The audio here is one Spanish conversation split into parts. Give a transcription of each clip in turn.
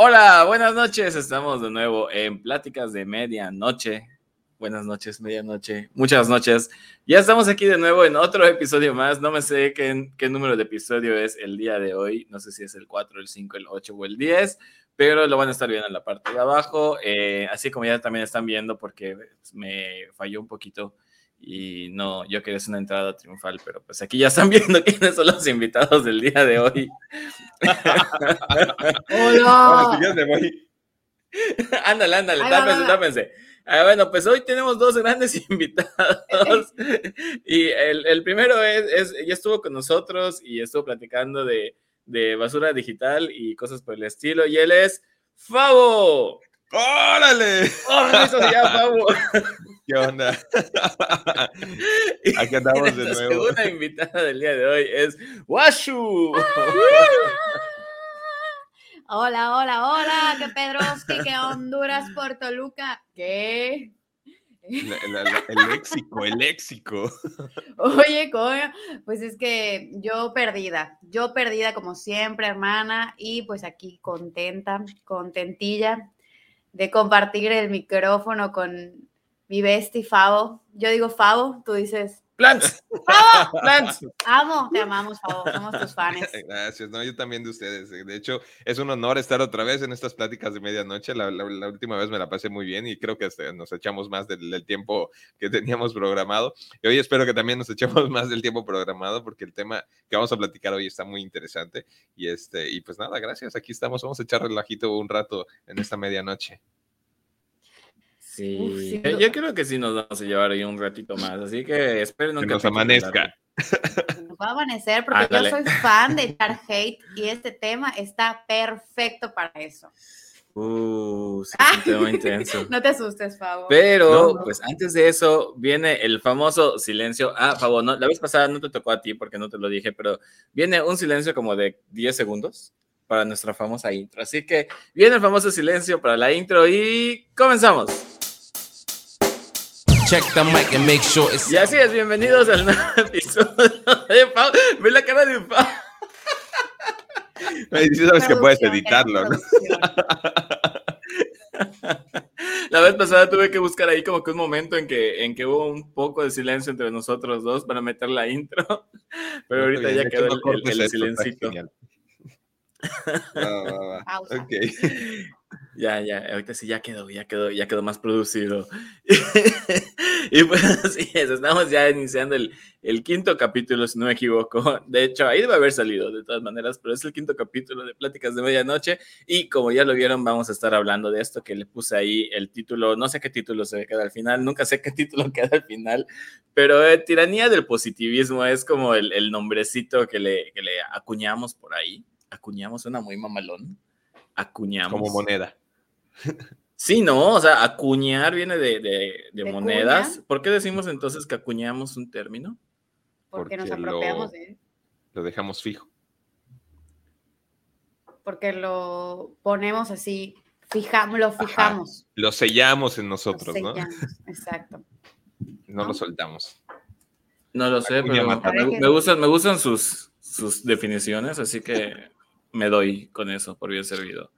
Hola, buenas noches. Estamos de nuevo en Pláticas de Medianoche. Buenas noches, medianoche. Muchas noches. Ya estamos aquí de nuevo en otro episodio más. No me sé qué, número de episodio es el día de hoy. No sé si es el 4, el 5, el 8 o el 10, pero lo van a estar viendo en la parte de abajo. Eh, así como ya también están viendo, porque me falló un poquito y no, yo quería hacer una entrada triunfal, pero pues aquí ya están viendo quiénes son los invitados del día de hoy. Hola. ándale, ándale, tápense, tápense. Ah, bueno, pues hoy tenemos dos grandes invitados. y el, el primero es, es, ya estuvo con nosotros y estuvo platicando de, de basura digital y cosas por el estilo. Y él es Favo. ¡Órale! ¡Oh, eso ya, Favo! ¿Qué onda? Aquí andamos de nuevo. La segunda invitada del día de hoy es Washu. Hola, hola, hola, que Pedroski, que Honduras, Puerto Luca, ¿qué? La, la, el léxico, el léxico. Oye, coño, pues es que yo perdida, yo perdida como siempre, hermana, y pues aquí contenta, contentilla de compartir el micrófono con mi bestie Favo. Yo digo Favo, tú dices. Plants. ¡Favo! Plants. Amo, te amamos, Favo. Somos tus fans. Gracias, no, yo también de ustedes. De hecho, es un honor estar otra vez en estas pláticas de medianoche. La, la, la última vez me la pasé muy bien y creo que nos echamos más del, del, tiempo que teníamos programado. Y hoy espero que también nos echemos más del tiempo programado porque el tema que vamos a platicar hoy está muy interesante. Y, este, y pues nada, gracias. Aquí estamos. Vamos a echar relajito un rato en esta medianoche. Sí. Uf, sí, yo, yo, creo que sí nos vamos a llevar ahí un ratito más, así que esperen que nos amanezca. Nos va a amanecer porque ah, yo soy fan de echar hate y este tema está perfecto para eso. Uh, sí, ah, un tema intenso. no te asustes, Favo. Pero, no, pues antes de eso, viene el famoso silencio. Ah, Favo, no, la vez pasada no te tocó a ti porque no te lo dije, pero viene un silencio como de 10 segundos para nuestra famosa intro. Así que viene el famoso silencio para la intro y comenzamos. Check the mic and make sure it's... Y así es, bienvenidos al nuevo episodio de Pau. Ve la cara de Pau. Sí sabes que puedes editarlo, ¿no? La vez pasada tuve que buscar ahí como que un momento en que, en que hubo un poco de silencio entre nosotros dos para meter la intro, pero ahorita ya quedó el, el, el silencito. Va, va, va. Okay. Ya, ya, ahorita sí ya quedó, ya quedó, ya quedó más producido. y pues así es, estamos ya iniciando el, el, quinto capítulo, si no me equivoco. De hecho, ahí debe haber salido de todas maneras, pero es el quinto capítulo de Pláticas de Medianoche. Y como ya lo vieron, vamos a estar hablando de esto que le puse ahí el título, no sé qué título se queda al final, nunca sé qué título queda al final, pero eh, Tiranía del Positivismo es como el, el nombrecito que le, que le acuñamos por ahí acuñamos suena muy mamalón. Acuñamos. Como moneda. Sí, no, o sea, acuñar viene de, de, de, ¿De monedas. Cuña? ¿Por qué decimos entonces que acuñamos un término? Porque, Porque nos apropiamos de él. Lo dejamos fijo. Porque lo ponemos así, fijamos, lo fijamos. Ajá, lo sellamos en nosotros, sellamos, ¿no? Exacto. No, ¿No, lo soltamos. No lo sé, pero me, me, gustan, me gustan sus, sus definiciones, así que me doy con eso por bien servido.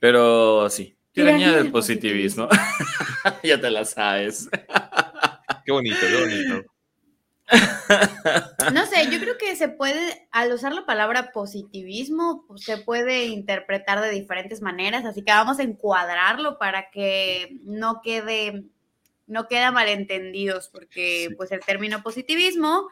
Pero sí, tiranía del positivismo. ya te la sabes. qué bonito, qué bonito. No sé, yo creo que se puede, al usar la palabra positivismo, pues, se puede interpretar de diferentes maneras, así que vamos a encuadrarlo para que no quede, no queda malentendidos, porque sí. pues el término positivismo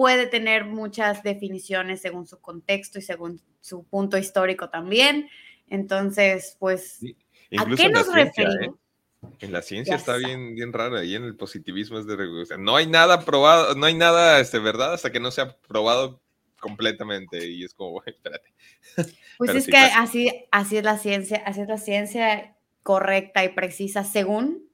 puede tener muchas definiciones según su contexto y según su punto histórico también. Entonces, pues, sí. ¿a qué nos ciencia, referimos? ¿eh? En la ciencia ya está bien, bien raro, ahí en el positivismo es de o sea, no hay nada probado, no hay nada este, verdad hasta que no sea probado completamente y es como, espérate. Pues Pero es sí que así, así es la ciencia, así es la ciencia correcta y precisa según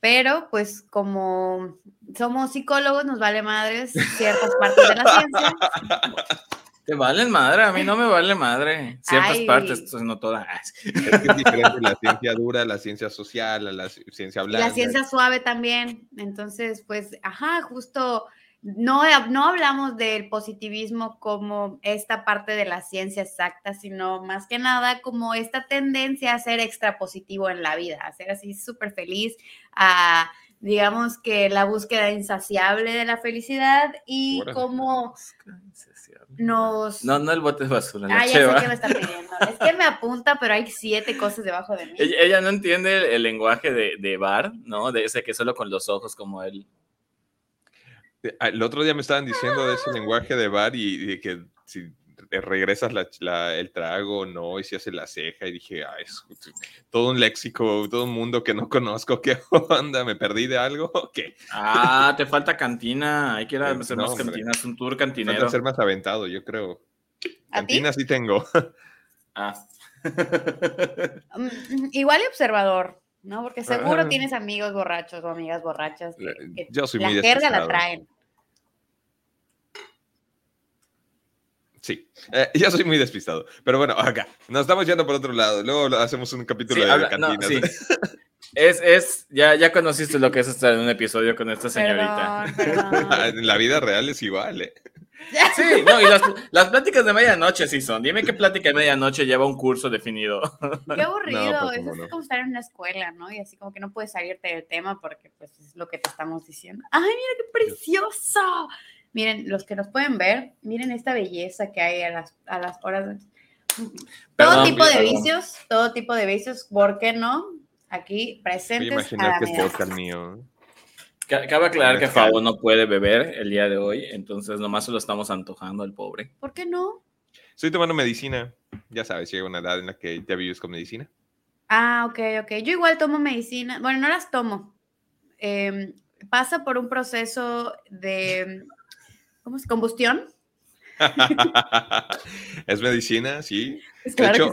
pero pues como somos psicólogos, nos vale madres ciertas partes de la ciencia. Te valen madre, a mí no me vale madre. Ciertas Ay. partes, no todas. Es que es diferente la ciencia dura, la ciencia social, la ciencia blanda. La ciencia suave también. Entonces, pues, ajá, justo no, no hablamos del positivismo como esta parte de la ciencia exacta, sino más que nada como esta tendencia a ser extra positivo en la vida, a ser así súper feliz, a digamos que la búsqueda insaciable de la felicidad y cómo nos... No, no el bote de basura. Ah, ya sé que me está pidiendo. Es que me apunta, pero hay siete cosas debajo de mí. Ella, no entiende el, lenguaje de, de, bar, ¿no? De ese que solo con los ojos como él. Eh, ah, el otro día me estaban diciendo de ese lenguaje de bar y, de que si regresas el trago no, y si hace la ceja, y dije, ah, es todo un léxico, todo un mundo que no conozco, ¿qué onda? ¿Me perdí de algo? ¿Qué? Ah, te falta cantina, hay que ir a hacer más cantinas, un tour cantinero. Falta ser más aventado, yo creo. Cantina sí tengo. Ah. Mm, igual y observador. ¿No? Porque seguro ah. tienes amigos borrachos o amigas borrachas que, Yo soy la jerga la traen. Sí, eh, yo soy muy despistado. Pero bueno, acá, nos estamos yendo por otro lado. Luego hacemos un capítulo de cantinas. Es, es, ya, ya conociste lo que es estar en un episodio con esta señorita. en la vida real es igual, ¿eh? Sí, no, y las, las, pláticas de medianoche sí son. Dime qué plática de medianoche lleva un curso definido. Qué aburrido, pues, eso es como estar en una escuela, ¿no? Y así como que no puedes salirte del tema porque pues es lo que te estamos diciendo. ¡Ay, mira qué precioso! Miren, los que nos pueden ver, miren esta belleza que hay a las, a las horas. todo tipo de vicios, todo tipo de vicios, ¿por qué no? Aquí presentes. a que es mío. Cabe aclarar que Fabo no puede beber el día de hoy, entonces nomás se lo estamos antojando al pobre. ¿Por qué no? Estoy tomando medicina. Ya sabes, llega una edad en la que te vives con medicina. Ah, ok, ok. Yo igual tomo medicina. Bueno, no las tomo. Em, pasa por un proceso de ¿cómo es? combustión. es medicina, sí. de hecho,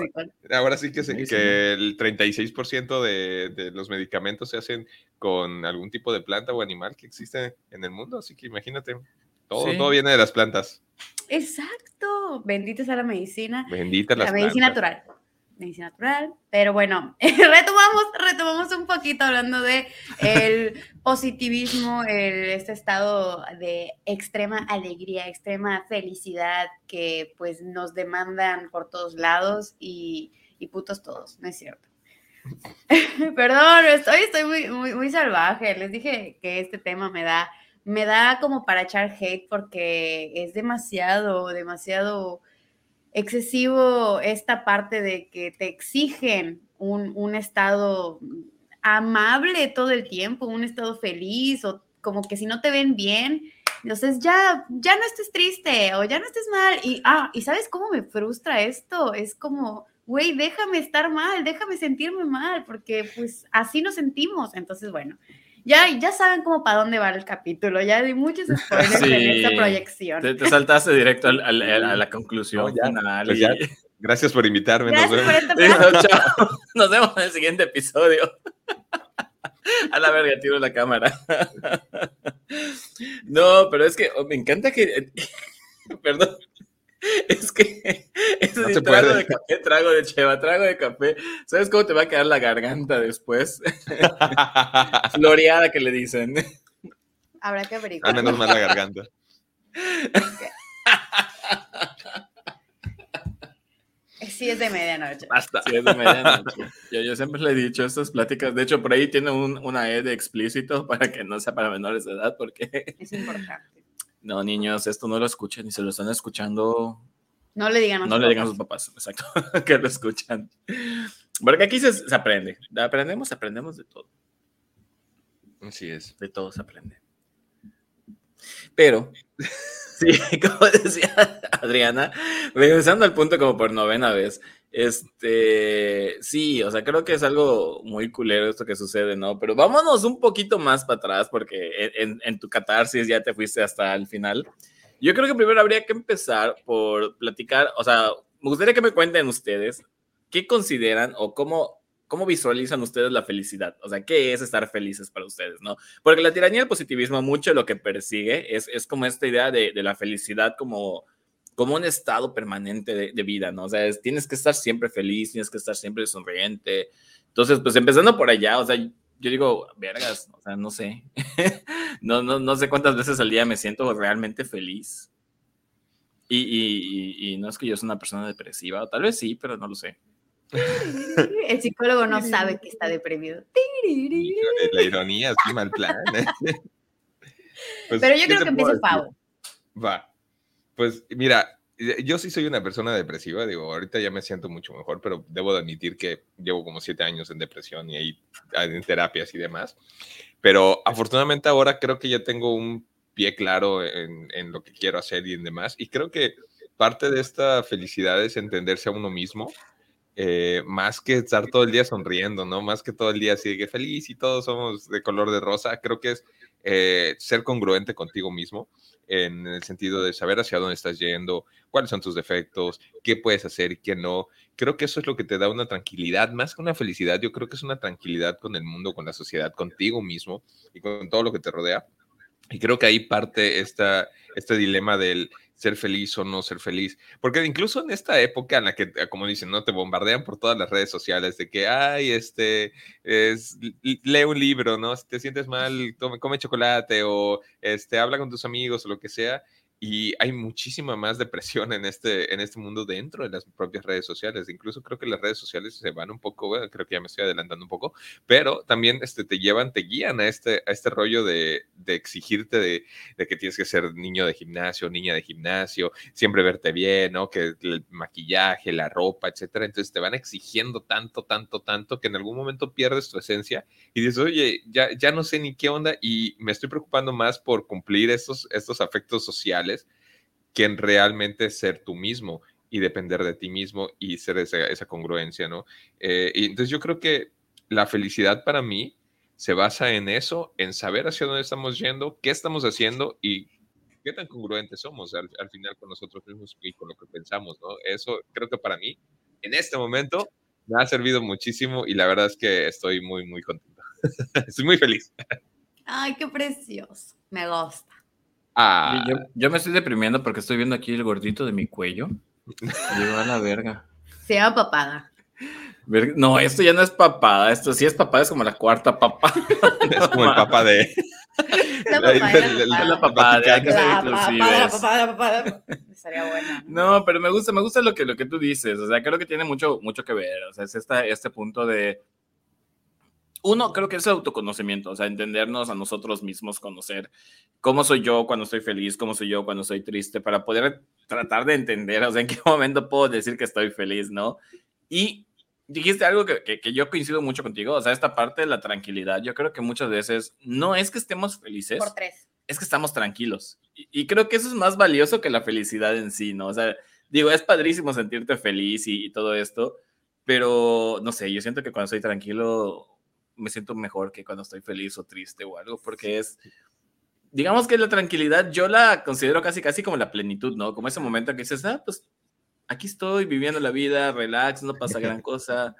ahora sí que, que el 36% de, de, los medicamentos se hacen con algún tipo de planta o animal que existe en el mundo, así que imagínate, todo, todo viene de las plantas. Exacto, bendita sea la medicina. Bendita la medicina natural medicina natural. Pero bueno, retomamos, retomamos un poquito hablando de el positivismo, este estado de extrema alegría, extrema felicidad que pues nos demandan por todos lados y, putos todos, ¿no es cierto? Perdón, estoy, estoy muy, muy salvaje. Les dije que este tema me da, me da como para echar hate porque es demasiado, demasiado excesivo esta parte de que te exigen un, estado amable todo el tiempo, un estado feliz o como que si no te ven bien, entonces ya, ya no estés triste o ya no estés mal. Y, ah, ¿y sabes cómo me frustra esto? Es como, güey, déjame estar mal, déjame sentirme mal, porque pues así nos sentimos. Entonces, bueno, ya, ya saben cómo para dónde va el capítulo, ya di muchos spoilers en esta proyección. Te, saltaste directo a la conclusión pues gracias por invitarme. nos, vemos. nos vemos en el siguiente episodio. A la verga, tiro la cámara. No, pero es que oh, me encanta que. Perdón. Es que es trago de café, trago de cheva, trago de café. ¿Sabes cómo te va a quedar la garganta después? Floreada que le dicen. Habrá que averiguar. A menos mal la garganta. Sí, es de medianoche. Basta. Sí, es de medianoche. Yo, yo siempre le he dicho estas pláticas. De hecho, por ahí tiene un, una E de explícito para que no sea para menores de edad, porque. Es importante. No, niños, esto no lo escuchen y se lo están escuchando. No le digan a, no le digan a sus papás, exacto, que lo escuchan. Porque aquí se, se, aprende. Aprendemos, aprendemos de todo. Así es. De todo se aprende. Pero, sí, como decía Adriana, regresando al punto como por novena vez, este, sí, o sea, creo que es algo muy culero esto que sucede, ¿no? Pero vámonos un poquito más para atrás porque en, tu catarsis ya te fuiste hasta el final. Yo creo que primero habría que empezar por platicar, o sea, me gustaría que me cuenten ustedes qué consideran o cómo, cómo visualizan ustedes la felicidad, o sea, qué es estar felices para ustedes, ¿no? Porque la tiranía del positivismo mucho lo que persigue es, es como esta idea de, de la felicidad como como un estado permanente de, vida, ¿no? O sea, tienes que estar siempre feliz, tienes que estar siempre sonriente. Entonces, pues empezando por allá, o sea, yo digo, vergas, o sea, no sé. no, no, no sé cuántas veces al día me siento realmente feliz. Y, y, y, no es que yo sea una persona depresiva, o tal vez sí, pero no lo sé. El psicólogo no sabe que está deprimido. La ironía, sí, mal plan. Pues, pero yo creo que empieza Pau. Va. Pues mira, yo sí soy una persona depresiva, digo, ahorita ya me siento mucho mejor, pero debo de admitir que llevo como siete años en depresión y ahí en terapias y demás. Pero afortunadamente ahora creo que ya tengo un pie claro en, en lo que quiero hacer y en demás. Y creo que parte de esta felicidad es entenderse a uno mismo eh, más que estar todo el día sonriendo, ¿no? Más que todo el día así que feliz y todos somos de color de rosa, creo que es eh, ser congruente contigo mismo en el sentido de saber hacia dónde estás yendo, cuáles son tus defectos, qué puedes hacer y qué no. Creo que eso es lo que te da una tranquilidad, más que una felicidad, yo creo que es una tranquilidad con el mundo, con la sociedad, contigo mismo y con todo lo que te rodea. Y creo que ahí parte esta, este dilema del ser feliz o no ser feliz. Porque incluso en esta época en la que, ah, como dicen, no te bombardean por todas las redes sociales de que, ay, este, es, lee un libro, ¿no? Si te sientes mal, tome, come chocolate o este, habla con tus amigos o lo que sea y hay muchísima más depresión en este, en este mundo dentro de las propias redes sociales. Incluso creo que las redes sociales se van un poco, creo que ya me estoy adelantando un poco, pero también este, te llevan, te guían a este, a este rollo de, de exigirte de, de, que tienes que ser niño de gimnasio, niña de gimnasio, siempre verte bien, ¿no? Que el maquillaje, la ropa, etcétera. Entonces te van exigiendo tanto, tanto, tanto que en algún momento pierdes tu esencia y dices, oye, ya, ya no sé ni qué onda y me estoy preocupando más por cumplir estos, estos afectos sociales que en realmente ser tú mismo y depender de ti mismo y ser esa, congruencia, ¿no? Eh, y entonces yo creo que la felicidad para mí se basa en eso, en saber hacia dónde estamos yendo, qué estamos haciendo y qué tan congruentes somos al, final con nosotros mismos y con lo que pensamos, ¿no? Eso creo que para mí, en este momento, me ha servido muchísimo y la verdad es que estoy muy, muy contento. estoy muy feliz. Ay, qué precioso. Me gusta. Ah. Yo, me estoy deprimiendo porque estoy viendo aquí el gordito de mi cuello. Llegó a la verga. Se llama papada. No, esto ya no es papada. Esto sí es papada, es como la cuarta papada. es como el papá de. La papada. La. Estaría buena. No, pero me gusta, me gusta lo que, lo que tú dices. O sea, creo que tiene mucho, mucho que ver. O sea, es esta, este punto de uno, creo que es el autoconocimiento, o sea, entendernos a nosotros mismos, conocer cómo soy yo cuando estoy feliz, cómo soy yo cuando estoy triste, para poder tratar de entender, o sea, en qué momento puedo decir que estoy feliz, ¿no? Y dijiste algo que, que, yo coincido mucho contigo, o sea, esta parte de la tranquilidad, yo creo que muchas veces no es que estemos felices, Por tres. es que estamos tranquilos. Y, y, creo que eso es más valioso que la felicidad en sí, ¿no? O sea, digo, es padrísimo sentirte feliz y, y todo esto, pero no sé, yo siento que cuando estoy tranquilo me siento mejor que cuando estoy feliz o triste o algo, porque es, digamos que la tranquilidad yo la considero casi, casi como la plenitud, ¿no? Como ese momento que dices, ah, pues aquí estoy viviendo la vida, relax, no pasa gran cosa,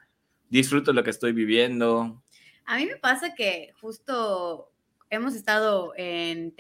disfruto lo que estoy viviendo. A mí me pasa que justo hemos estado en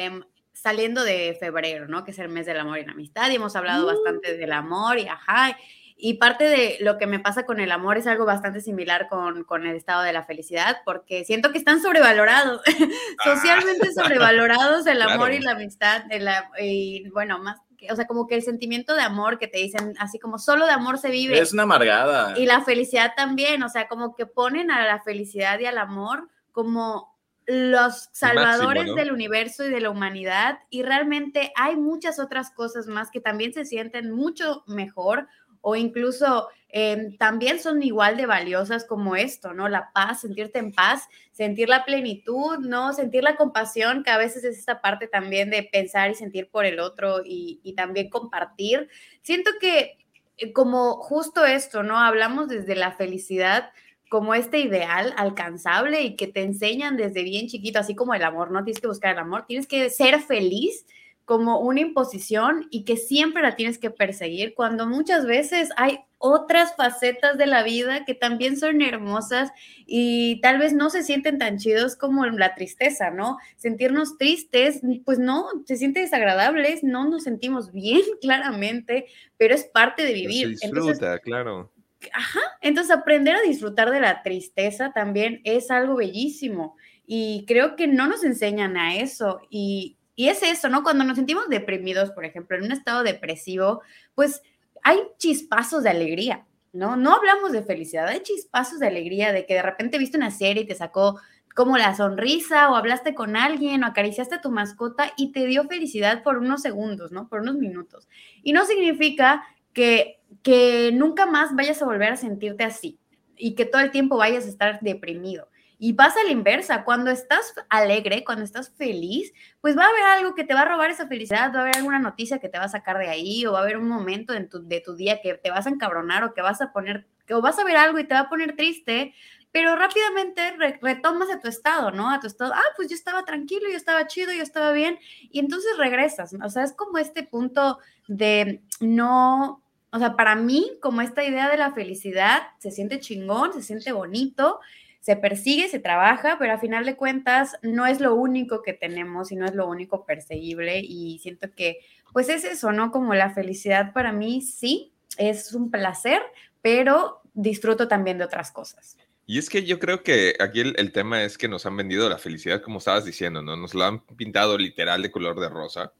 saliendo de febrero, ¿no? Que es el mes del amor y la amistad, y hemos hablado uh. bastante del amor y ajá, y parte de lo que me pasa con el amor es algo bastante similar con, con el estado de la felicidad, porque siento que están sobrevalorados, socialmente ah, sobrevalorados el amor y la amistad, de la, y bueno, más o sea, como que el sentimiento de amor que te dicen, así como solo de amor se vive. Es una amargada. Y la felicidad también, o sea, como que ponen a la felicidad y al amor como los salvadores del universo y de la humanidad y realmente hay muchas otras cosas más que también se sienten mucho mejor o incluso em, también son igual de valiosas como esto, ¿no? La paz, sentirte en paz, sentir la plenitud, ¿no? Sentir la compasión, que a veces es esta parte también de pensar y sentir por el otro y, también compartir. Siento que eh, como justo esto, ¿no? Hablamos desde la felicidad como este ideal alcanzable y que te enseñan desde bien chiquito, así como el amor, no tienes que buscar el amor, tienes que ser feliz como una imposición y que siempre la tienes que perseguir, cuando muchas veces hay otras facetas de la vida que también son hermosas y tal vez no se sienten tan chidos como la tristeza, ¿no? Sentirnos tristes, pues no, se siente desagradable, no nos sentimos bien claramente, pero es parte de vivir. Se disfruta, claro. Ajá, entonces aprender a disfrutar de la tristeza también es algo bellísimo y creo que no nos enseñan a eso y, y es eso, ¿no? Cuando nos sentimos deprimidos, por ejemplo, en un estado depresivo, pues hay chispazos de alegría, ¿no? No hablamos de felicidad, hay chispazos de alegría, de que de repente viste una serie y te sacó como la sonrisa o hablaste con alguien o acariciaste a tu mascota y te dio felicidad por unos segundos, ¿no? Por unos minutos. Y no significa que, que nunca más vayas a volver a sentirte así y que todo el tiempo vayas a estar deprimido. Y pasa la inversa, cuando estás alegre, cuando estás feliz, pues va a haber algo que te va a robar esa felicidad, va a haber alguna noticia que te va a sacar de ahí, o va a haber un momento en tu, de tu día que te vas a encabronar o que vas a poner, o vas a ver algo y te va a poner triste, pero rápidamente retomas a tu estado, ¿no? A tu estado, ah, pues yo estaba tranquilo, yo estaba chido, yo estaba bien, y entonces regresas, o sea, es como este punto de no, o sea, para mí, como esta idea de la felicidad, se siente chingón, se siente bonito, se persigue, se trabaja, pero a final de cuentas no es lo único que tenemos y no es lo único perseguible y siento que pues es eso, ¿no? Como la felicidad para mí sí es un placer, pero disfruto también de otras cosas. Y es que yo creo que aquí el, tema es que nos han vendido la felicidad, como estabas diciendo, ¿no? Nos lo han pintado literal de color de rosa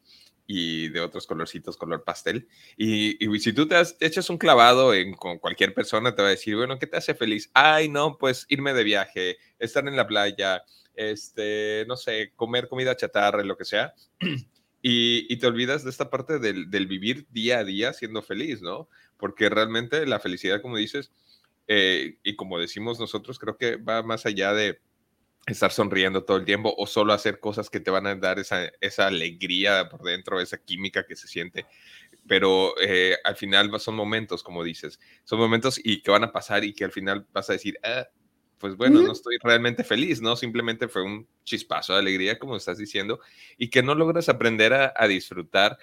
y de otros colorcitos, color pastel. Y, y si tú te, has, te, echas un clavado en, con cualquier persona, te va a decir, bueno, ¿qué te hace feliz? Ay, no, pues irme de viaje, estar en la playa, este, no sé, comer comida chatarra, lo que sea. Y, te olvidas de esta parte del, del, vivir día a día siendo feliz, ¿no? Porque realmente la felicidad, como dices, eh, y como decimos nosotros, creo que va más allá de estar sonriendo todo el tiempo o solo hacer cosas que te van a dar esa, esa alegría por dentro, esa química que se siente. Pero eh, al final son momentos, como dices, son momentos y que van a pasar y que al final vas a decir, ah, pues bueno, no estoy realmente feliz, ¿no? Simplemente fue un chispazo de alegría, como estás diciendo, y que no logras aprender a, a disfrutar,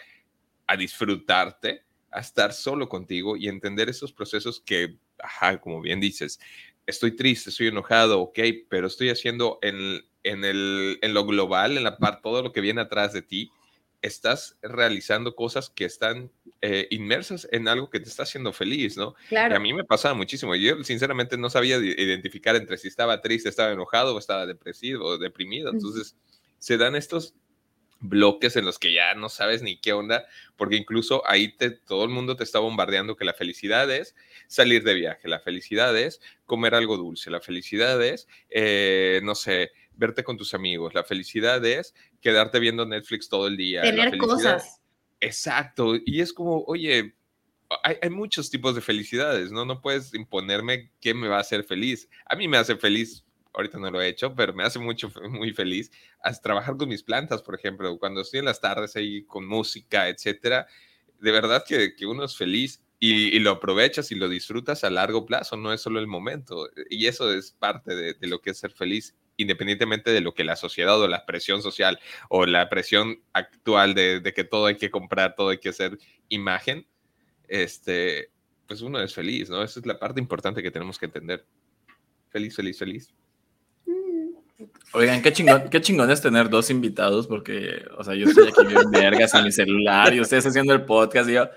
a disfrutarte, a estar solo contigo y entender esos procesos que, ajá, como bien dices, estoy triste, estoy enojado, ok, pero estoy haciendo en, en, el, en lo global, en la parte, todo lo que viene atrás de ti, estás realizando cosas que están eh, inmersas en algo que te está haciendo feliz, ¿no? Claro. Y a mí me pasaba muchísimo. Yo sinceramente no sabía identificar entre si estaba triste, estaba enojado o estaba depresivo o deprimido. Entonces, se dan estos bloques en los que ya no sabes ni qué onda, porque incluso ahí te, todo el mundo te está bombardeando que la felicidad es salir de viaje, la felicidad es comer algo dulce, la felicidad es, eh, no sé, verte con tus amigos, la felicidad es quedarte viendo Netflix todo el día. Tener cosas. Exacto, y es como, oye, hay, hay, muchos tipos de felicidades, ¿no? No puedes imponerme qué me va a hacer feliz. A mí me hace feliz ahorita no lo he hecho, pero me hace mucho, muy feliz a trabajar con mis plantas, por ejemplo, cuando estoy en las tardes ahí con música, etcétera. De verdad que, que uno es feliz y, y, lo aprovechas y lo disfrutas a largo plazo, no es solo el momento. Y eso es parte de, de, lo que es ser feliz, independientemente de lo que la sociedad o la presión social o la presión actual de, de que todo hay que comprar, todo hay que hacer imagen, este, pues uno es feliz, ¿no? Esa es la parte importante que tenemos que entender. Feliz, feliz, feliz. Oigan, qué chingón, qué chingón es tener dos invitados, porque, o sea, yo estoy aquí bien vergas en mi celular y ustedes haciendo el podcast y yo,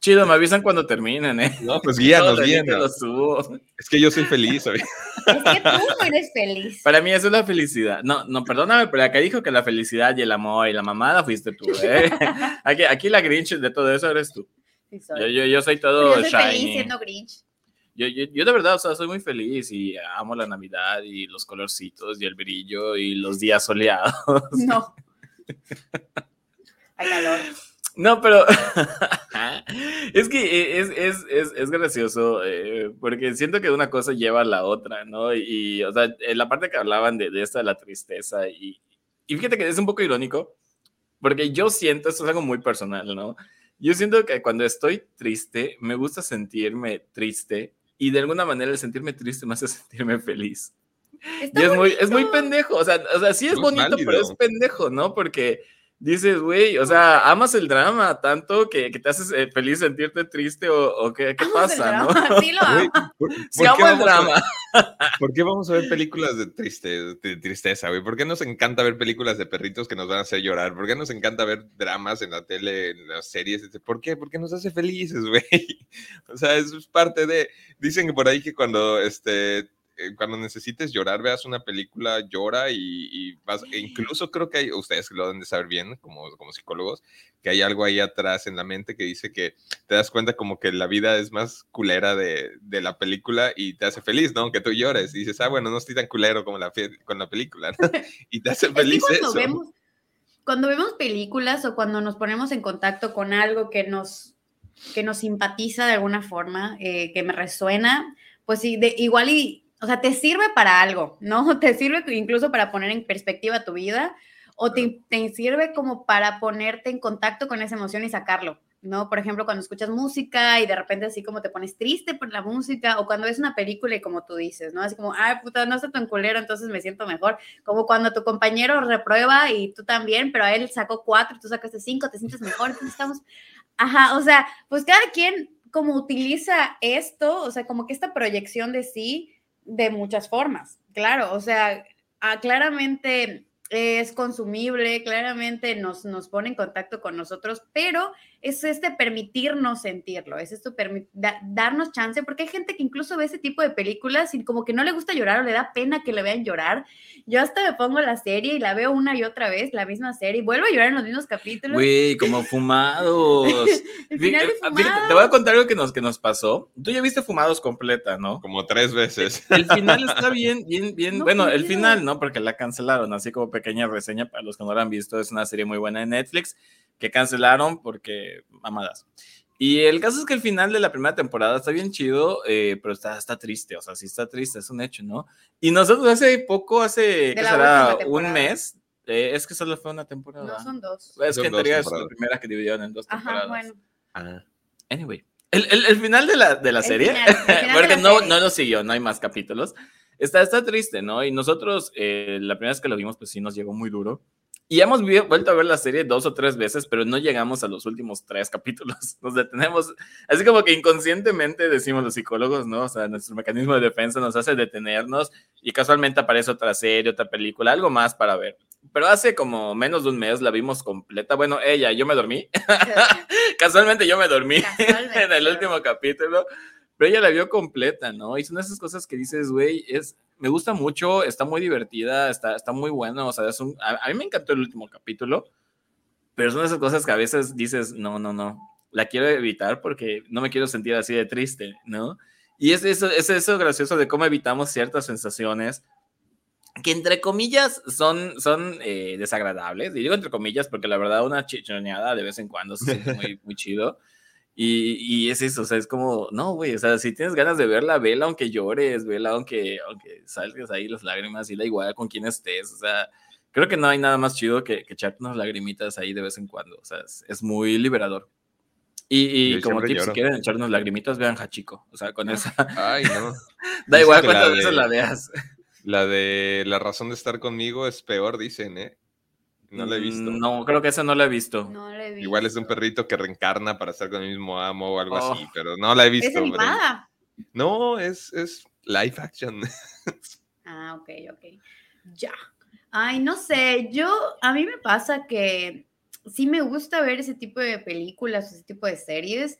chido, me avisan cuando terminen, ¿eh? No, pues guíanos, guíanos. Es que yo soy feliz, ¿sabes? Es que tú no eres feliz. Para mí eso es la felicidad. No, no, perdóname, pero acá dijo que la felicidad y el amor y la mamada fuiste tú, ¿eh? Aquí, aquí la Grinch de todo eso eres tú. Sí, soy. Yo, yo, yo soy todo yo soy shiny. feliz siendo Grinch. Yo, yo, yo, de verdad, o sea, soy muy feliz y amo la Navidad y los colorcitos y el brillo y los días soleados. No. Hay calor. No, pero es que es, es, es, es gracioso eh, porque siento que una cosa lleva a la otra, ¿no? Y, y o sea, en la parte que hablaban de, de esta, de la tristeza y, y fíjate que es un poco irónico porque yo siento, esto es algo muy personal, ¿no? Yo siento que cuando estoy triste, me gusta sentirme triste y de alguna manera el sentirme triste me hace sentirme feliz. Está y es muy, es muy pendejo, o sea, o sea sí es bonito, válido. pero es pendejo, ¿no? Porque dices, güey, o sea, amas el drama tanto que, que te haces eh, feliz sentirte triste o, o qué, qué pasa, ¿no? Sí lo amo. ¿Por, Sí, amo el drama. ¿Por qué vamos a ver películas de, triste, de tristeza, güey? ¿Por qué nos encanta ver películas de perritos que nos van a hacer llorar? ¿Por qué nos encanta ver dramas en la tele, en las series? ¿Por qué? Porque nos hace felices, güey. O sea, eso es parte de... Dicen que por ahí que cuando este, eh, cuando necesites llorar, veas una película, llora y, y vas, e incluso creo que hay, ustedes lo deben de saber bien como, como psicólogos, que hay algo ahí atrás en la mente que dice que te das cuenta como que la vida es más culera de, de la película y te hace feliz, ¿no? Que tú llores y dices, ah, bueno, no estoy tan culero como la, con la película, ¿no? Y te hace Es que feliz cuando eso. vemos, cuando vemos películas o cuando nos ponemos en contacto con algo que nos, que nos simpatiza de alguna forma, eh, que me resuena, pues sí, de, igual y, o sea, te sirve para algo, ¿no? Te sirve incluso para poner en perspectiva tu vida o te, te sirve como para ponerte en contacto con esa emoción y sacarlo. ¿no? Por ejemplo, cuando escuchas música y de repente así como te pones triste por la música, o cuando ves una película y como tú dices, ¿no? Así como, ay, puta, no está tan culero, entonces me siento mejor. Como cuando tu compañero reprueba y tú también, pero a él sacó cuatro y tú sacaste cinco, te sientes mejor, entonces estamos, ajá, o sea, pues cada quien como utiliza esto, o sea, como que esta proyección de sí de muchas formas, claro, o sea, ah, claramente es consumible, claramente nos, nos pone en contacto con nosotros, pero es este permitirnos sentirlo, es esto da, darnos chance, porque hay gente que incluso ve ese tipo de películas y como que no le gusta llorar o le da pena que le vean llorar. Yo hasta me pongo la serie y la veo una y otra vez, la misma serie, y vuelvo a llorar en los mismos capítulos. Güey, como fumados. El final de Fíjate, Fumados. te voy a contar algo que nos, que nos pasó. Tú ya viste Fumados completa, ¿no? Como tres veces. El final está bien, bien, bien. No bueno, el final, ¿no? Porque la cancelaron, así como pequeña reseña para los que no la han visto. Es una serie muy buena de Netflix que cancelaron porque mamadas. Y el caso es que el final de la primera temporada está bien chido, eh, pero está, está triste, o sea, sí está triste, es un hecho, ¿no? Y nosotros hace poco, hace, ¿qué será? Un mes, eh, es que solo fue una temporada. No son dos. es Son que en teoría es la temporadas. primera que dividieron en dos temporadas. Ajá, bueno. Ah. Anyway, el, el, el final de la, de la El serie, final, el final de porque la no, serie. no lo siguió, no hay más capítulos, está, está triste, ¿no? Y nosotros, eh, la primera vez que lo vimos, pues sí nos llegó muy duro. Y hemos vuelto a ver la serie dos o tres veces, pero no llegamos a los últimos tres capítulos. Nos detenemos, así como que inconscientemente decimos los psicólogos, ¿no? O sea, nuestro mecanismo de defensa nos hace detenernos y casualmente aparece otra serie, otra película, algo más para ver. Pero hace como menos de un mes la vimos completa. Bueno, ella, yo me dormí. Casualmente yo me dormí en el último capítulo, pero ella la vio completa, ¿no? Y son esas cosas que dices, güey, es, me gusta mucho, está muy divertida, está, está muy bueno, o sea, es un, a, a mí me encantó el último capítulo, pero son esas cosas que a veces dices, no, no, no, la quiero evitar porque no me quiero sentir así de triste, ¿no? Y es eso, es eso gracioso de cómo evitamos ciertas sensaciones que entre comillas son, son eh, desagradables. Y digo entre comillas porque la verdad una chichoneada de vez en cuando se siente muy, muy chido. Y, y es eso, o sea, es como, no, güey, o sea, si tienes ganas de verla, vela aunque llores, vela aunque, aunque salgas ahí las lágrimas y da igual con quién estés, o sea, creo que no hay nada más chido que, que echarte unas lagrimitas ahí de vez en cuando, o sea, es, es muy liberador. Y, y como siempre tips, si lloro. quieren echar unas lagrimitas, vean Hachiko, o sea, con esa, Ay, no. da igual la cuántas de- veces la veas. La de la razón de estar conmigo es peor, dicen, ¿eh? No la he visto. Mm, No, creo que esa no la he visto. No la he visto. Igual es un perrito que reencarna para estar con el mismo amo o algo Oh. así, pero no la he visto. Es pero- animada. No, es, es live action. Ah, ok, ok. Ya. Ay, no sé, yo, a mí me pasa que sí me gusta ver ese tipo de películas, ese tipo de series,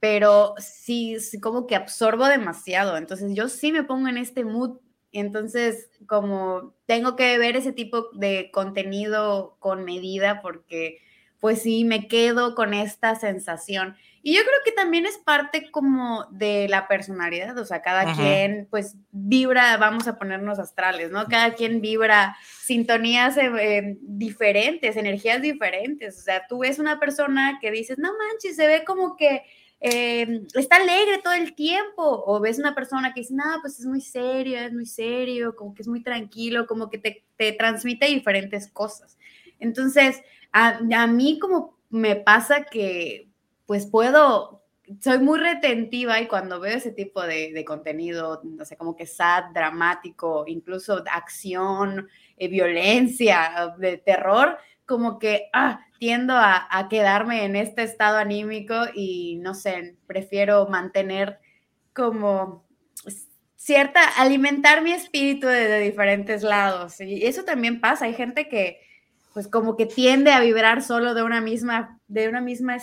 pero sí, sí como que absorbo demasiado. Entonces yo sí me pongo en este mood. Entonces, como tengo que ver ese tipo de contenido con medida porque pues sí, me quedo con esta sensación. Y yo creo que también es parte como de la personalidad, o sea, cada quien pues vibra, vamos a ponernos astrales, ¿no? Cada quien vibra sintonías eh, eh, diferentes, energías diferentes. O sea, tú ves una persona que dices, no manches, se ve como que eh, está alegre todo el tiempo, o ves una persona que dice, no, pues es muy serio, es muy serio, como que es muy tranquilo, como que te, te transmite diferentes cosas. Entonces, a, a mí como me pasa que pues puedo, soy muy retentiva y cuando veo ese tipo de, de contenido, no sé, como que sad, dramático, incluso acción, eh, violencia, de terror, como que ah, tiendo a, a, quedarme en este estado anímico y no sé, prefiero mantener como cierta, alimentar mi espíritu de, diferentes lados. Y eso también pasa, hay gente que pues como que tiende a vibrar solo de una misma, de una misma,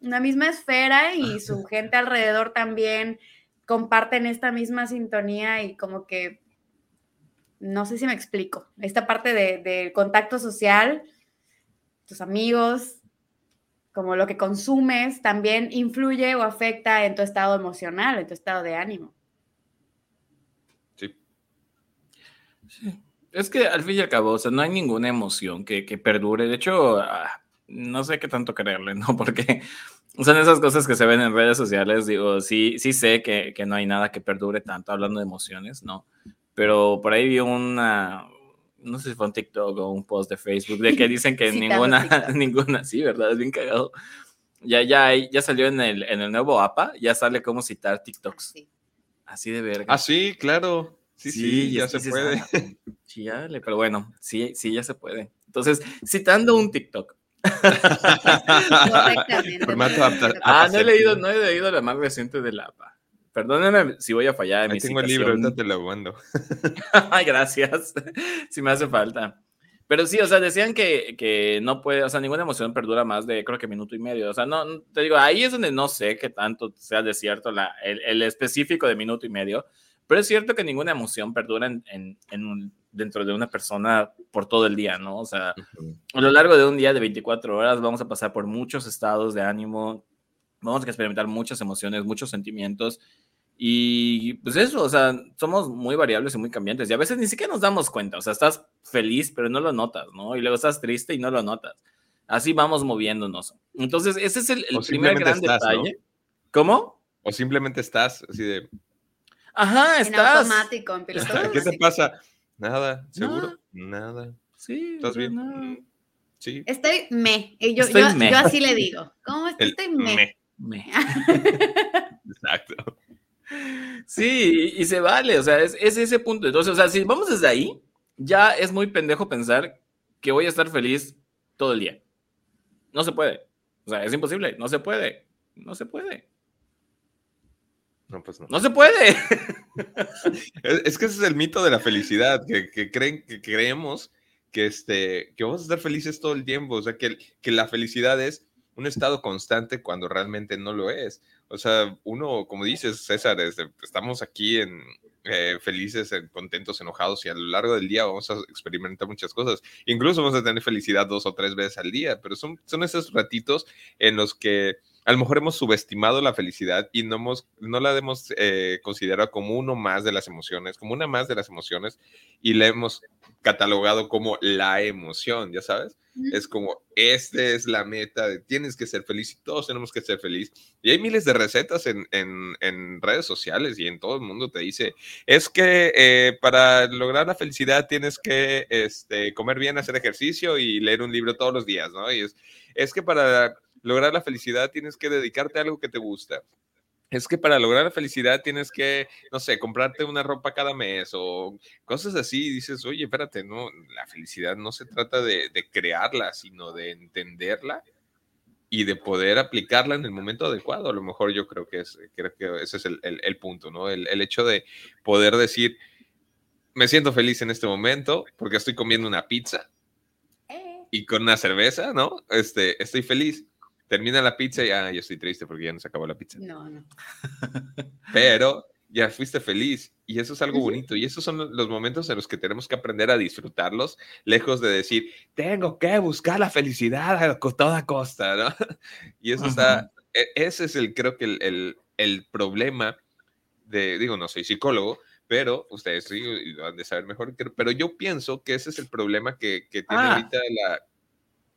una misma esfera y su gente alrededor también comparten esta misma sintonía y como que no sé si me explico. Esta parte del de contacto social, tus amigos, como lo que consumes, también influye o afecta en tu estado emocional, en tu estado de ánimo. Sí. Sí. Es que al fin y al cabo, o sea, no hay ninguna emoción que, que perdure. De hecho, ah, no sé qué tanto creerle, ¿no? Porque son esas cosas que se ven en redes sociales. Digo, sí, sí sé que, que no hay nada que perdure tanto hablando de emociones, ¿no? Pero por ahí vi una, no sé si fue un TikTok o un post de Facebook, de que dicen que ninguna, ninguna, sí, ¿verdad? Es bien cagado. Ya, ya, ya salió en el, en el nuevo APA, ya sale cómo citar TikToks. Así de verga. Ah, sí, claro. Sí, sí, ya se puede. Chíale, pero bueno, sí, sí, ya se puede. Entonces, citando un TikTok. ah, no he leído, no he leído la más reciente del APA. Perdónenme si voy a fallar en mi tengo el libro, ahorita te lo mando. Ay, gracias. Si me hace falta. Pero sí, o sea, decían que, que, no puede, o sea, ninguna emoción perdura más de, creo que minuto y medio. O sea, no, te digo, ahí es donde no sé qué tanto sea de cierto la, el, el, específico de minuto y medio, pero es cierto que ninguna emoción perdura en, en, en un, dentro de una persona por todo el día, ¿no? O sea, a lo largo de un día de 24 horas vamos a pasar por muchos estados de ánimo, vamos a experimentar muchas emociones, muchos sentimientos, y pues eso, o sea, somos muy variables y muy cambiantes. Y a veces ni siquiera nos damos cuenta. O sea, estás feliz, pero no lo notas, ¿no? Y luego estás triste y no lo notas. Así vamos moviéndonos. Entonces, ese es el, primer gran detalle. ¿Cómo? O simplemente estás así de. Ajá, estás. En automático, en ¿Qué te pasa? Nada, seguro. Nada. Sí. ¿Estás bien? Mm, sí. Estoy me. Yo, Estoy yo, me. yo, así le digo. ¿Cómo estoy? Estoy me. Me. me. Exacto. Sí, y se vale, o sea, es, ese punto. Entonces, o sea, si vamos desde ahí, ya es muy pendejo pensar que voy a estar feliz todo el día. No se puede. O sea, es imposible, no se puede. No se puede. No, pues no. No se puede. Es, que ese es el mito de la felicidad, que, creen, que creemos que, este, que vamos a estar felices todo el tiempo. O sea, que, que la felicidad es un estado constante cuando realmente no lo es. O sea, uno, como dices, César, estamos aquí en, eh, felices, contentos, enojados y a lo largo del día vamos a experimentar muchas cosas. Incluso vamos a tener felicidad dos o tres veces al día, pero son, son esos ratitos en los que a lo mejor hemos subestimado la felicidad y no, hemos, no la hemos eh, considerado como uno más de las emociones, como una más de las emociones y la hemos catalogado como la emoción, ya sabes. Es como, esta es la meta, de, tienes que ser feliz y todos tenemos que ser feliz. Y hay miles de recetas en, en, en redes sociales y en todo el mundo te dice, es que eh, para lograr la felicidad tienes que este, comer bien, hacer ejercicio y leer un libro todos los días, ¿no? Y es, es que para lograr la felicidad tienes que dedicarte a algo que te gusta. Es que para lograr la felicidad tienes que, no sé, comprarte una ropa cada mes o cosas así. dices, oye, espérate, no, la felicidad no se trata de, crearla, sino de entenderla y de poder aplicarla en el momento adecuado. A lo mejor yo creo que, es, creo que ese es el, punto, ¿no? El, el, hecho de poder decir, me siento feliz en este momento porque estoy comiendo una pizza eh. y con una cerveza, ¿no? Este, estoy feliz termina la pizza y ya yo estoy triste porque ya no se acabó la pizza. No, no. Pero ya fuiste feliz y eso es algo bonito y esos son los momentos en los que tenemos que aprender a disfrutarlos, lejos de decir, tengo que buscar la felicidad a toda costa, ¿no? Y eso está, e, ese es el, creo que el, el, problema de, digo, no soy psicólogo, pero ustedes sí lo han de saber mejor, pero yo pienso que ese es el problema que, que tiene ah. ahorita la,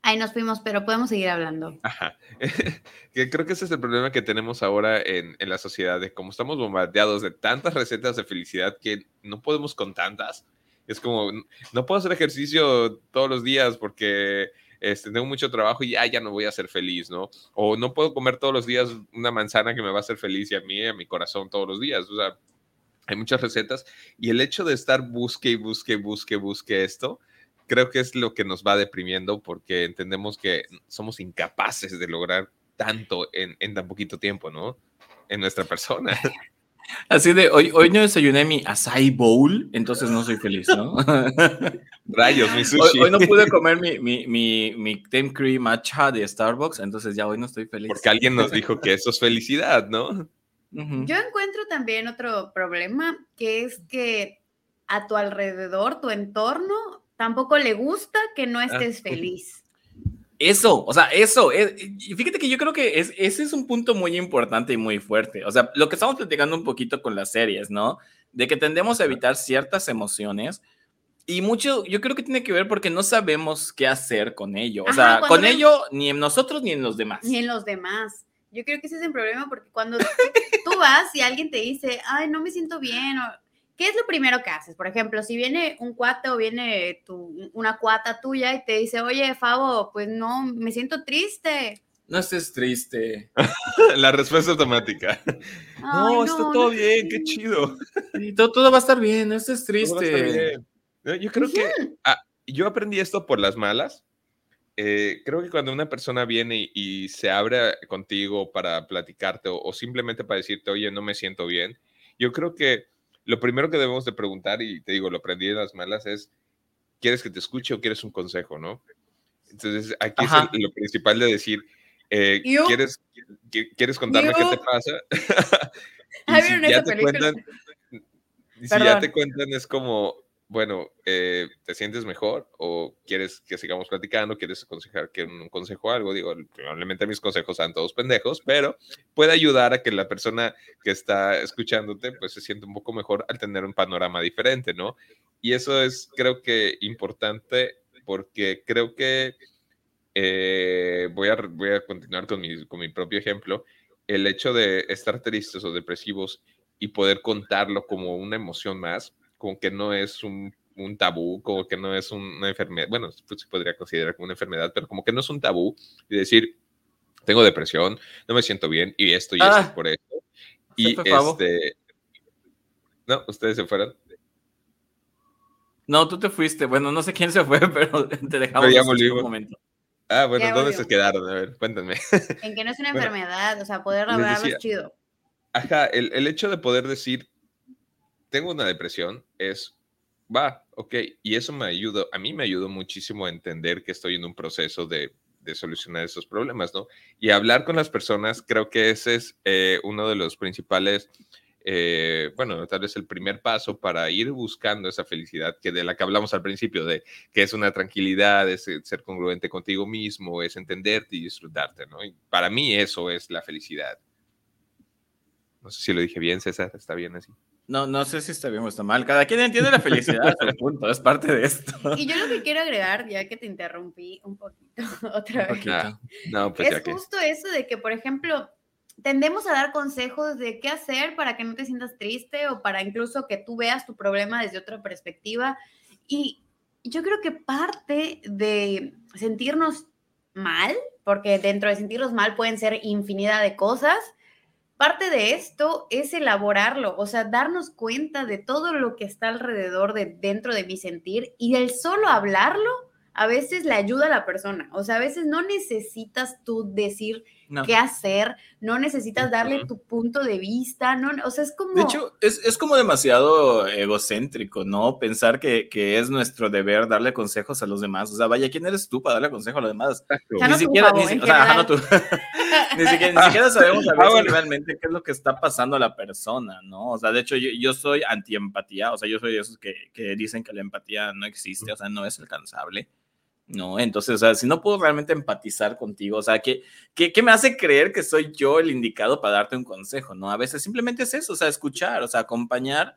Ahí nos fuimos, pero podemos seguir hablando. Ajá. creo que ese es el problema que tenemos ahora en, en, la sociedad, de cómo estamos bombardeados de tantas recetas de felicidad que no podemos con tantas. Es como, no puedo hacer ejercicio todos los días porque este, tengo mucho trabajo y ya, ya no voy a ser feliz, ¿no? O no puedo comer todos los días una manzana que me va a hacer feliz y a mí, a mi corazón todos los días. O sea, hay muchas recetas y el hecho de estar busque y busque, busque, busque esto, creo que es lo que nos va deprimiendo porque entendemos que somos incapaces de lograr tanto en, en tan poquito tiempo, ¿no? En nuestra persona. Así de, hoy, hoy no desayuné mi acai bowl, entonces no soy feliz, ¿no? Rayos, mi sushi. Hoy, no pude comer mi, mi, mi, mi Cream Matcha de Starbucks, entonces ya hoy no estoy feliz. Porque alguien nos dijo que eso es felicidad, ¿no? Yo encuentro también otro problema, que es que a tu alrededor, tu entorno, tampoco le gusta que no ah, estés feliz. Eso, o sea, eso, es, fíjate que yo creo que es, ese es un punto muy importante y muy fuerte. O sea, lo que estamos platicando un poquito con las series, ¿no? De que tendemos a evitar ciertas emociones y mucho, yo creo que tiene que ver porque no sabemos qué hacer con ello. O sea, con ello ni en nosotros ni en los demás. Ni en los demás. Yo creo que ese es el problema porque cuando tú vas y alguien te dice, ay, no me siento bien, o ¿qué es lo primero que haces? Por ejemplo, si viene un cuate o viene tu, una cuata tuya y te dice, oye, Fabo, pues no, me siento triste. No estés triste. La respuesta automática. no, está todo bien, qué chido. todo, todo, va a estar bien, no estés triste. Yo creo que ah, yo aprendí esto por las malas. Eh, creo que cuando una persona viene y, se abre contigo para platicarte o simplemente para decirte, oye, no me siento bien, yo creo que lo primero que debemos de preguntar, y te digo, lo aprendí en las malas, es, ¿quieres que te escuche o quieres un consejo, no? Entonces, aquí es lo principal de decir, eh, ¿quieres, ¿quieres contarme qué te pasa? y si ya te cuentan, si ya te cuentan, es como, bueno, eh, ¿te sientes mejor o quieres que sigamos platicando? ¿Quieres aconsejar que un consejo algo? Digo, probablemente mis consejos sean todos pendejos, pero puede ayudar a que la persona que está escuchándote pues se sienta un poco mejor al tener un panorama diferente, ¿no? Y eso es, creo que, importante porque creo que eh, voy, a, voy a continuar con mi, con mi propio ejemplo. El hecho de estar tristes o depresivos y poder contarlo como una emoción más, como que no es un, un tabú, como que no es una enfermedad, bueno, pues se podría considerar como una enfermedad, pero como que no es un tabú y decir, tengo depresión, no me siento bien y esto y esto ah. por eso. Y este... No, ustedes se fueron. No, tú te fuiste. Bueno, no sé quién se fue, pero te dejamos un momento. Ah, bueno, ¿dónde se quedaron? A ver, cuéntame. En que no es una enfermedad, o sea, poder hablarlo es chido. Ajá, el, el, hecho de poder decir, tengo una depresión, es, va, ok, y eso me ayudó, a mí me ayudó muchísimo a entender que estoy en un proceso de, de solucionar esos problemas, ¿no? Y hablar con las personas, creo que ese es eh, uno de los principales, eh, bueno, tal vez el primer paso para ir buscando esa felicidad que de la que hablamos al principio, de que es una tranquilidad, es ser congruente contigo mismo, es entenderte y disfrutarte, ¿no? Y para mí eso es la felicidad. No sé si lo dije bien, César, está bien así. No, no sé si está bien o está mal. Cada quien entiende la felicidad, punto, es parte de esto. Y yo lo que quiero agregar, ya que te interrumpí un poquito otra vez, pues es justo eso de que, por ejemplo, tendemos a dar consejos de qué hacer para que no te sientas triste o para incluso que tú veas tu problema desde otra perspectiva. Y yo creo que parte de sentirnos mal, porque dentro de sentirnos mal pueden ser infinidad de cosas, Parte de esto es elaborarlo, o sea, darnos cuenta de todo lo que está alrededor de dentro de mi sentir y el solo hablarlo a veces le ayuda a la persona. O sea, a veces no necesitas tú decir qué hacer, no necesitas darle tu punto de vista, no, o sea, es como... De hecho, es, como demasiado egocéntrico, ¿no? Pensar que, es nuestro deber darle consejos a los demás. O sea, vaya, ¿quién eres tú para darle consejo a los demás? Ni, siquiera, ni, siquiera, sabemos a ah, realmente qué es lo que está pasando a la persona, ¿no? O sea, de hecho, yo, yo soy antiempatía, o sea, yo soy de esos que, que dicen que la empatía no existe, o sea, no es alcanzable. ¿No? Entonces, o sea, si no puedo realmente empatizar contigo, o sea, ¿qué, qué, qué me hace creer que soy yo el indicado para darte un consejo, ¿no? A veces simplemente es eso, o sea, escuchar, o sea, acompañar.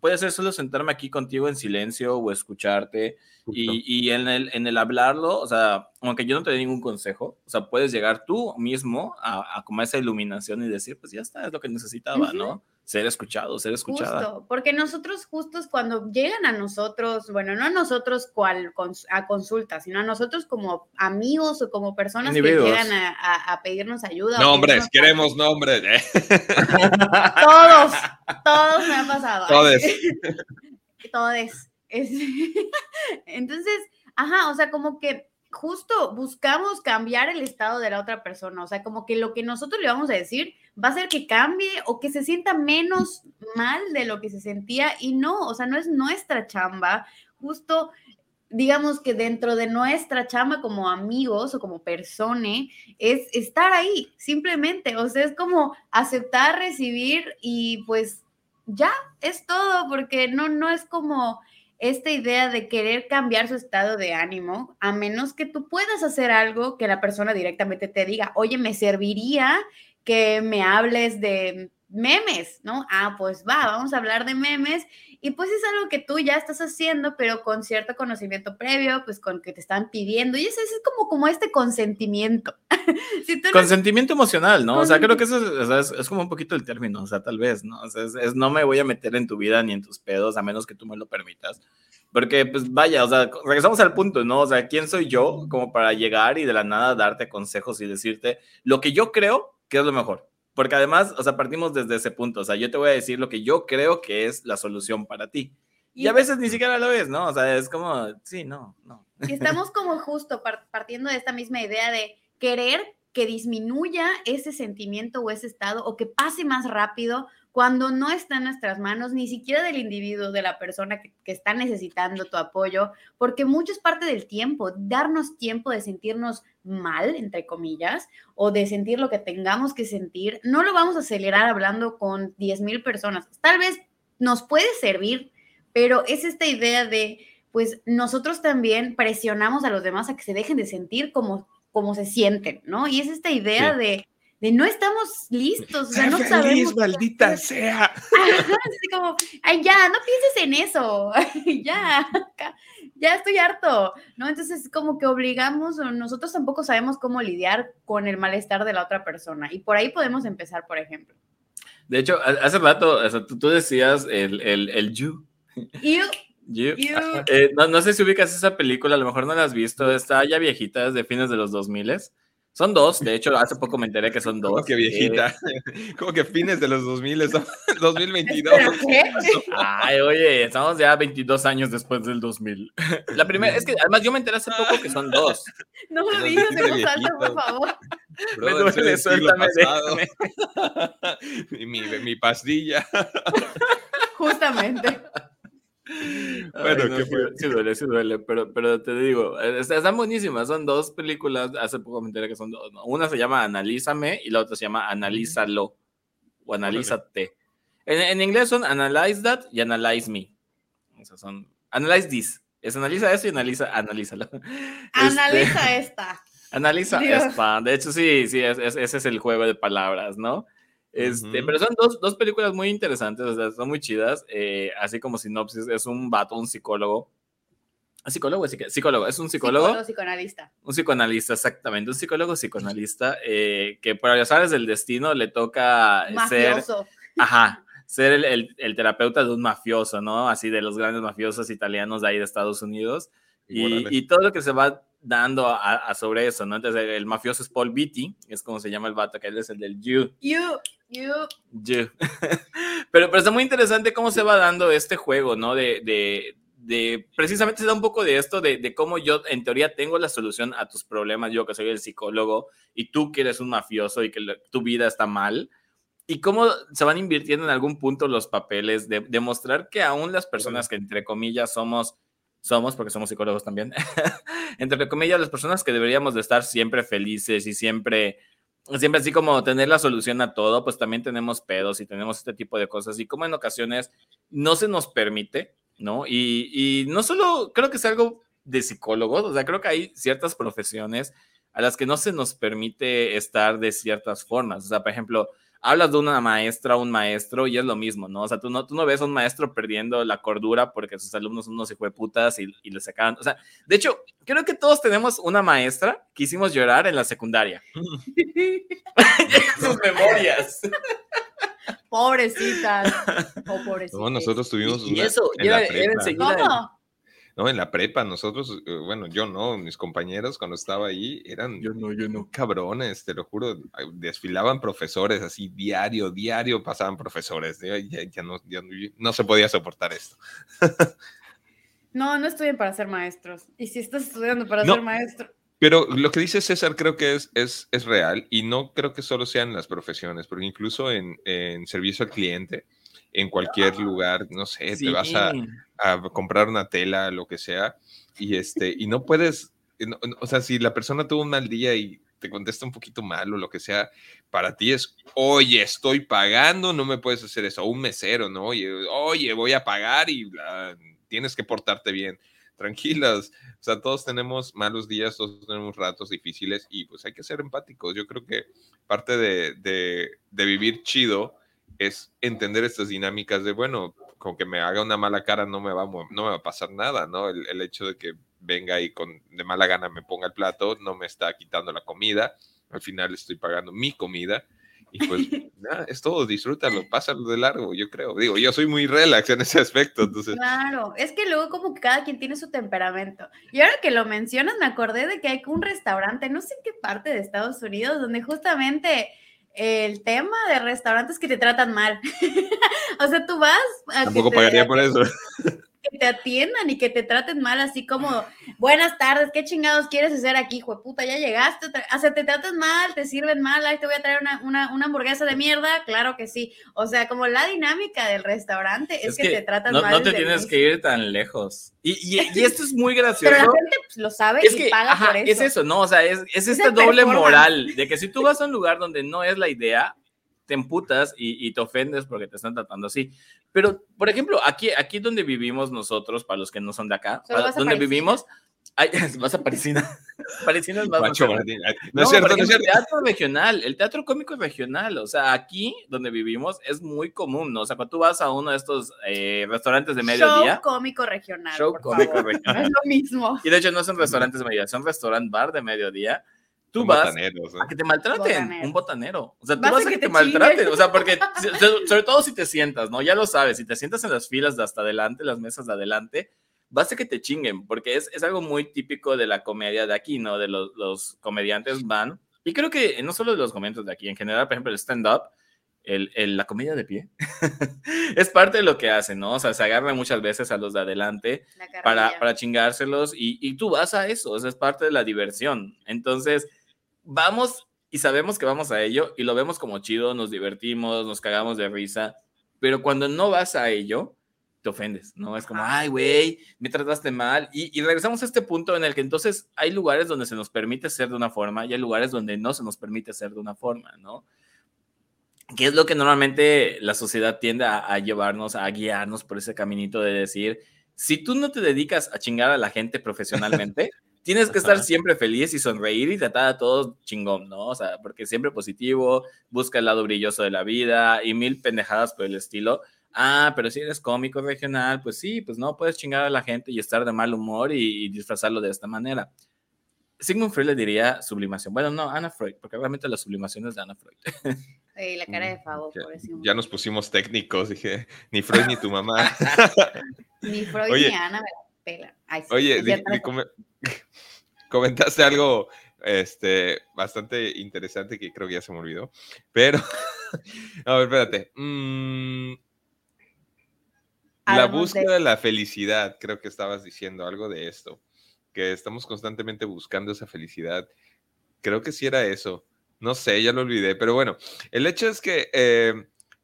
Puede ser solo sentarme aquí contigo en silencio o escucharte y, y, en, el, en el hablarlo, o sea, aunque yo no te dé ningún consejo, o sea, puedes llegar tú mismo a, a como esa iluminación y decir, pues ya está, es lo que necesitaba, ¿no? Ser escuchado, ser escuchada. Justo, porque nosotros justos cuando llegan a nosotros, bueno, no a nosotros cual, a consulta, sino a nosotros como amigos o como personas que llegan a, pedirnos ayuda. Nombres, queremos nombres. ¿eh? todos, todos me ha pasado. Todos. todos. Entonces, Ajá, o sea, como que justo buscamos cambiar el estado de la otra persona, o sea, como que lo que nosotros le vamos a decir va a ser que cambie o que se sienta menos mal de lo que se sentía y no, o sea, no es nuestra chamba, justo digamos que dentro de nuestra chamba como amigos o como persona es estar ahí, simplemente, o sea, es como aceptar, recibir y pues ya es todo, porque no, no es como esta idea de querer cambiar su estado de ánimo, a menos que tú puedas hacer algo que la persona directamente te diga, oye, me serviría que me hables de memes, ¿no? Ah, pues va, vamos a hablar de memes y pues es algo que tú ya estás haciendo, pero con cierto conocimiento previo, pues con que te están pidiendo. Y eso, es como, como este consentimiento. consentimiento emocional, ¿no? O sea, creo que eso es, como un poquito el término, o sea, tal vez, ¿no? O sea, es, no me voy a meter en tu vida ni en tus pedos, a menos que tú me lo permitas. Porque, pues vaya, o sea, regresamos al punto, ¿no? O sea, ¿quién soy yo como para llegar y de la nada darte consejos y decirte lo que yo creo que es lo mejor? Porque además, o sea, partimos desde ese punto. O sea, yo te voy a decir lo que yo creo que es la solución para ti. Y, a veces ni siquiera lo es, ¿no? O sea, es como, sí, no, no. Y estamos como justo partiendo de esta misma idea de querer que disminuya ese sentimiento o ese estado o que pase más rápido cuando no está en nuestras manos, ni siquiera del individuo, de la persona que, está necesitando tu apoyo, porque mucho es parte del tiempo, darnos tiempo de sentirnos mal, entre comillas, o de sentir lo que tengamos que sentir, no lo vamos a acelerar hablando con 10 mil personas. Tal vez nos puede servir, pero es esta idea de, pues nosotros también presionamos a los demás a que se dejen de sentir como, como se sienten, ¿no? Y es esta idea de de no estamos listos, o sea, no sabemos. maldita sea. Así como, ay, ya, no pienses en eso, ya, ya estoy harto, ¿no? Entonces, como que obligamos, nosotros tampoco sabemos cómo lidiar con el malestar de la otra persona, y por ahí podemos empezar, por ejemplo. De hecho, hace rato, o sea, tú, decías el, el, el you. You. You. Eh, no, no, sé si ubicas esa película, a lo mejor no la has visto, está ya viejita, es de fines de los 2000 son dos, de hecho, hace poco me enteré que son dos. Como que viejita, eh, como que fines de los 2000, 2022. ¿Qué? Ay, oye, estamos ya 22 años después del 2000. La primera, es que además yo me enteré hace poco que son dos. No lo digas en voz alta, por favor. me duele, suéltame, mi, mi pastilla. Justamente. Bueno, sí, duele, sí duele, pero, pero te digo, eh, están buenísimas, son dos películas, hace poco me enteré que son dos, una se llama Analízame y la otra se llama Analízalo o Analízate. En, en, inglés son Analyze That y Analyze Me. O sea, son Analyze This. Es analiza eso y analiza, analízalo. Analiza este, esta. Analiza esta. De hecho, sí, sí, ese es el juego de palabras, ¿no? Este, Pero son dos, dos, películas muy interesantes, o sea, son muy chidas. Eh, así como sinopsis, es un vato, un psicólogo. ¿Un psicólogo? Psicólogo, es un psicólogo. Psicólogo psicoanalista. Un psicoanalista, exactamente. Un psicólogo psicoanalista eh, que por azares del destino le toca ser. Ajá, ser el, el, el, terapeuta de un mafioso, ¿no? Así de los grandes mafiosos italianos de ahí de Estados Unidos. Y, y, todo lo que se va dando a, sobre eso, ¿no? Entonces, el mafioso es Paul Beatty, es como se llama el vato, que él es el del You. You, You. pero, pero está muy interesante cómo se va dando este juego, ¿no? De, de, de precisamente se da un poco de esto, de, de, cómo yo en teoría tengo la solución a tus problemas, yo que soy el psicólogo, y tú que eres un mafioso y que tu vida está mal. Y cómo se van invirtiendo en algún punto los papeles de demostrar que aún las personas que entre comillas somos somos, porque somos psicólogos también, entre comillas, las personas que deberíamos de estar siempre felices y siempre, siempre así como tener la solución a todo, pues también tenemos pedos y tenemos este tipo de cosas y como en ocasiones no se nos permite, ¿no? Y, y no solo creo que es algo de psicólogos, o sea, creo que hay ciertas profesiones a las que no se nos permite estar de ciertas formas, o sea, por ejemplo, hablas de una maestra o un maestro y es lo mismo, ¿no? O sea, tú no, tú no ves a un maestro perdiendo la cordura porque sus alumnos son unos putas y, y le sacaban. O sea, de hecho, creo que todos tenemos una maestra que hicimos llorar en la secundaria. sus memorias. Pobrecitas. Oh, pobrecitas. No, nosotros tuvimos y, eso, en era, ¿Cómo? No, en la prepa, nosotros, eh, bueno, yo no, mis compañeros cuando estaba ahí eran yo no, yo no. cabrones, te lo juro, desfilaban profesores así diario, diario pasaban profesores, ya, ya, no, ya no, se podía soportar esto. No, no estudien para ser maestros. Y si estás estudiando para ser maestro. Pero lo que dice César creo que es, es, es, real y no creo que solo sean las profesiones, porque incluso en, en servicio al cliente, en cualquier lugar, no sé, te vas a, a, comprar una tela, lo que sea, y, este, y no puedes, o sea, si la persona tuvo un mal día y te contesta un poquito mal o lo que sea, para ti es, oye, estoy pagando, no me puedes hacer eso, un mesero, ¿no? Oye, oye, voy a pagar y tienes que portarte bien. Tranquilas, o sea, todos tenemos malos días, todos tenemos ratos difíciles y pues hay que ser empáticos. Yo creo que parte de, de vivir chido es entender estas dinámicas de, bueno, con que me haga una mala cara no me va, no me va a pasar nada, ¿no? El, el, hecho de que venga y con de mala gana me ponga el plato no me está quitando la comida, al final estoy pagando mi comida y pues nada, es todo, disfrútalo, pásalo de largo, yo creo. Digo, yo soy muy relax en ese aspecto, entonces. Claro, es que luego como que cada quien tiene su temperamento. Y ahora que lo mencionas, me acordé de que hay un restaurante, no sé en qué parte de Estados Unidos, donde justamente el tema de restaurantes que te tratan mal. o sea, tú vas... A Tampoco pagaría por eso. que te atiendan y que te traten mal, así como, buenas tardes, ¿qué chingados quieres hacer aquí, hijo de puta? Ya llegaste, o sea, te tratan mal, te sirven mal, ahí te voy a traer una, una, una, hamburguesa de mierda, claro que sí. O sea, como la dinámica del restaurante es, que, te tratan no, mal. No te tienes que ir tan lejos. Y, y, y, esto es muy gracioso. Pero la gente pues, lo sabe es y que, paga ajá, por eso. Es eso, ¿no? O sea, es, es esta doble moral de que si tú vas a un lugar donde no es la idea, te emputas y, y, te ofendes porque te están tratando así. Pero, por ejemplo, aquí, aquí donde vivimos nosotros, para los que no son de acá, para, donde vivimos, hay, vas a Parisina. Parisina es más. Macho, no, no, es cierto, no es cierto. El teatro regional, el teatro cómico es regional. O sea, aquí donde vivimos es muy común, ¿no? O sea, cuando tú vas a uno de estos eh, restaurantes de mediodía. Show cómico regional. Show cómico favor. regional. es lo mismo. Y de hecho, no son restaurantes de mediodía, son restaurant bar de mediodía tú vas botaneros, ¿eh? a que te maltraten, botanero. un botanero. O sea, tú vas, vas a que, que te, te maltraten, o sea, porque sobre todo si te sientas, ¿no? Ya lo sabes, si te sientas en las filas de hasta adelante, las mesas de adelante, vas a que te chinguen, porque es, es algo muy típico de la comedia de aquí, ¿no? De los, los comediantes van, y creo que no solo de los comediantes de aquí, en general, por ejemplo, el stand-up, el, el, la comedia de pie, es parte de lo que hacen, ¿no? O sea, se agarran muchas veces a los de adelante para, para chingárselos y, y, tú vas a eso, o sea, es parte de la diversión. Entonces, vamos y sabemos que vamos a ello y lo vemos como chido, nos divertimos, nos cagamos de risa, pero cuando no vas a ello, te ofendes, ¿no? Es como, ay, güey, me trataste mal. Y, y, regresamos a este punto en el que entonces hay lugares donde se nos permite ser de una forma y hay lugares donde no se nos permite ser de una forma, ¿no? Que es lo que normalmente la sociedad tiende a, a llevarnos, a guiarnos por ese caminito de decir, si tú no te dedicas a chingar a la gente profesionalmente, tienes que estar siempre feliz y sonreír y tratar a todos chingón, ¿no? O sea, porque siempre positivo, busca el lado brilloso de la vida y mil pendejadas por el estilo. Ah, pero si eres cómico regional, pues sí, pues no puedes chingar a la gente y estar de mal humor y, y disfrazarlo de esta manera. Sigmund Freud le diría sublimación. Bueno, no, Ana Freud, porque realmente la sublimación es de Ana Freud. Sí, la cara de Favo, ya, por eso. Ya nos pusimos técnicos, dije, ni Freud ni tu mamá. ni Freud Oye, ni Ana me la pela. Ay, sí, Oye, di, di, come, comentaste algo este, bastante interesante que creo que ya se me olvidó, pero, a ver, espérate. Mm, la búsqueda de la felicidad, creo que estabas diciendo algo de esto, que estamos constantemente buscando esa felicidad. Creo que sí era eso. No sé, ya lo olvidé, pero bueno, el hecho es que eh,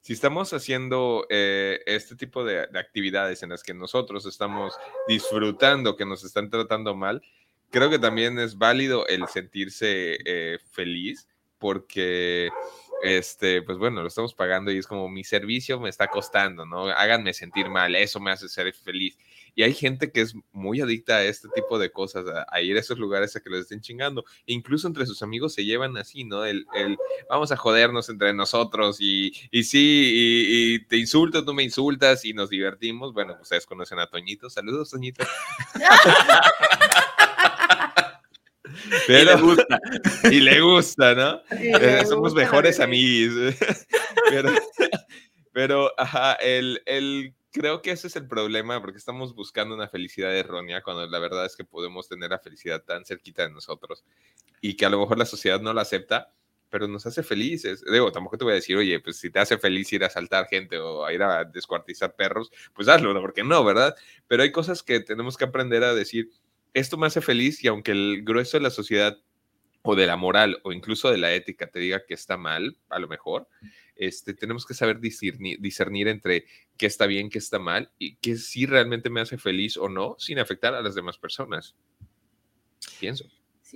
si estamos haciendo eh, este tipo de, de, actividades en las que nosotros estamos disfrutando que nos están tratando mal, creo que también es válido el sentirse eh, feliz porque, este, pues bueno, lo estamos pagando y es como mi servicio me está costando, ¿no? Háganme sentir mal, eso me hace ser feliz. Y hay gente que es muy adicta a este tipo de cosas, a, a ir a esos lugares a que los estén chingando. E incluso entre sus amigos se llevan así, ¿no? El, el vamos a jodernos entre nosotros y, y sí, y, y, te insulto, tú me insultas y nos divertimos. Bueno, ustedes conocen a Toñito. Saludos, Toñito. Pero, y le gusta. Y le gusta, ¿no? Sí, eh, somos gusta, mejores amigos. pero, pero, ajá, el, el, creo que ese es el problema, porque estamos buscando una felicidad errónea, cuando la verdad es que podemos tener la felicidad tan cerquita de nosotros y que a lo mejor la sociedad no la acepta, pero nos hace felices. Digo, tampoco te voy a decir, oye, pues si te hace feliz ir a asaltar gente o a ir a descuartizar perros, pues hazlo, ¿no? Porque no, ¿verdad? Pero hay cosas que tenemos que aprender a decir, esto me hace feliz y aunque el grueso de la sociedad o de la moral o incluso de la ética te diga que está mal, a lo mejor, este, tenemos que saber discernir, discernir entre qué está bien, qué está mal y qué sí realmente me hace feliz o no, sin afectar a las demás personas. Pienso.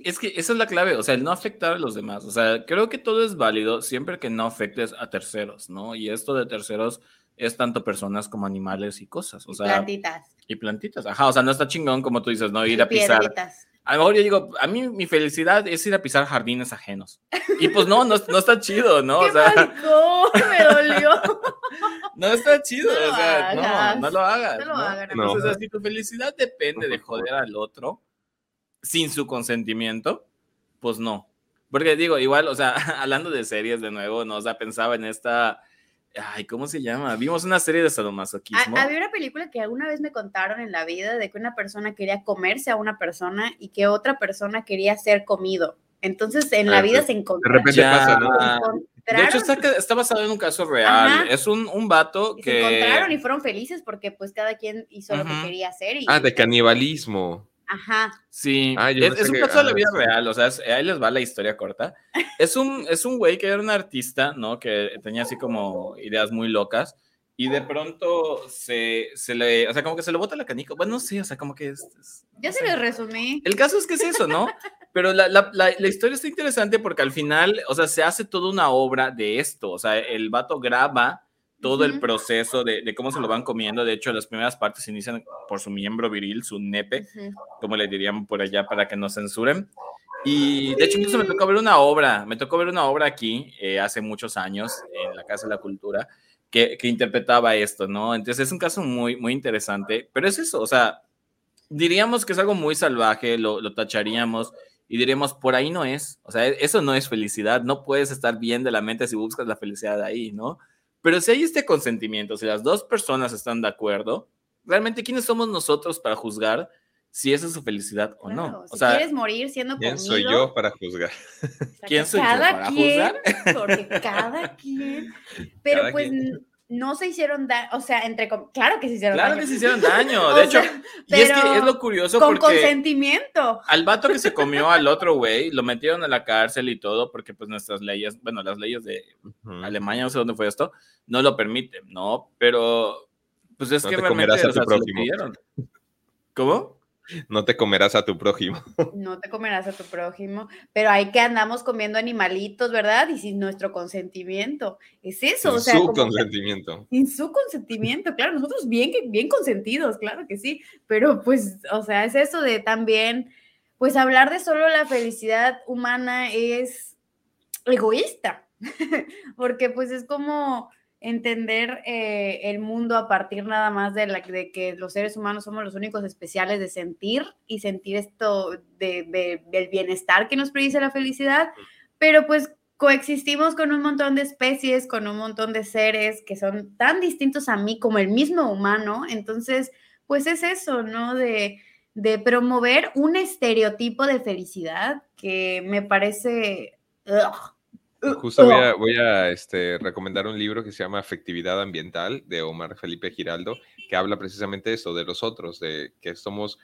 Es que esa es la clave, o sea, el no afectar a los demás. O sea, creo que todo es válido siempre que no afectes a terceros, ¿no? Y esto de terceros es tanto personas como animales y cosas. O sea, y plantitas. Y plantitas, ajá. O sea, no está chingón como tú dices, ¿no? Ir y a pisar. piedritas. A lo mejor yo digo, a mí mi felicidad es ir a pisar jardines ajenos. Y pues no, no, no está chido, ¿no? ¡Qué O sea, maricón! Me dolió. no está chido, No lo o sea, no, hagas. no lo hagas. No lo ¿no? hagan, No. Entonces, si tu felicidad depende de joder al otro sin su consentimiento, pues no. Porque digo, igual, o sea, hablando de series de nuevo, ¿no? O sea, pensaba en esta. Ay, ¿cómo se llama? Vimos una serie de sadomasoquismo. Ha- Había una película que alguna vez me contaron en la vida de que una persona quería comerse a una persona y que otra persona quería ser comido. Entonces en la Ah, vida de- se De encontraron. repente Ya. pasa, ¿no? De hecho, está, está basado en un caso real. Ajá. Es un, un vato y se encontraron y que. fueron felices porque pues cada quien hizo lo que quería hacer. Y, Ah, de canibalismo. Ajá. Sí, Ah, es, es un que- caso de la ah, vida sí. real, o sea, es- ahí les va la historia corta. Es un, es un güey que era un artista, ¿no? Que tenía así como ideas muy locas y de pronto se, se le, o sea, como que se le bota la canica. Bueno, no sé, o sea, como que es... es- Yo no se sé. los resumí. El caso es que es eso, ¿no? Pero la, la, la, la historia está interesante porque al final, o sea, se hace toda una obra de esto, o sea, el vato graba todo el proceso de, de cómo se lo van comiendo. De hecho, las primeras partes inician por su miembro viril, su nepe como le dirían por allá para que no censuren. Y de hecho, incluso me tocó ver una obra, me tocó ver una obra aquí eh, hace muchos años en la Casa de la Cultura que, que interpretaba esto, ¿no? Entonces es un caso muy, muy interesante, pero es eso, o sea, diríamos que es algo muy salvaje, lo, lo tacharíamos y diríamos, por ahí no es, o sea, eso no es felicidad, no puedes estar bien de la mente si buscas la felicidad ahí, ¿no? Pero si hay este consentimiento, si las dos personas están de acuerdo, realmente, ¿quiénes somos nosotros para juzgar si esa es su felicidad o Claro, no? O si sea, quieres morir siendo ¿Quién comido. soy yo para juzgar? o sea, ¿quién soy yo cada para quien, juzgar? Porque cada quien. Pero Cada pues quien. No se hicieron daño. O sea, entre. com- Claro que se hicieron Claro daño. que se hicieron daño, de hecho, sea, y es que pero es lo curioso Con porque consentimiento. al vato que se comió al otro güey, lo metieron a la cárcel y todo, porque pues nuestras leyes, bueno, las leyes de. Alemania, no sé dónde fue esto, no lo permiten, ¿no? Pero, pues es No que te realmente, o sea, se lo pidieron. ¿Cómo? No te comerás a tu prójimo. No te comerás a tu prójimo. Pero hay que andamos comiendo animalitos, ¿verdad? Y sin nuestro consentimiento. Es eso. o Sin sea, su que- consentimiento. Sin su consentimiento, claro, nosotros bien, bien consentidos, claro que sí, pero pues, o sea, es eso de también, pues hablar de solo la felicidad humana es egoísta, porque pues es como entender eh, el mundo a partir nada más de, la, de que los seres humanos somos los únicos especiales de sentir y sentir esto de, de- del bienestar que nos predice la felicidad, pero pues coexistimos con un montón de especies, con un montón de seres que son tan distintos a mí como el mismo humano, entonces pues es eso, ¿no? De, de promover un estereotipo de felicidad que me parece... ugh, Justo voy a, voy a este, recomendar un libro que se llama Afectividad Ambiental de Omar Felipe Giraldo, que habla precisamente de eso, de los otros, de que somos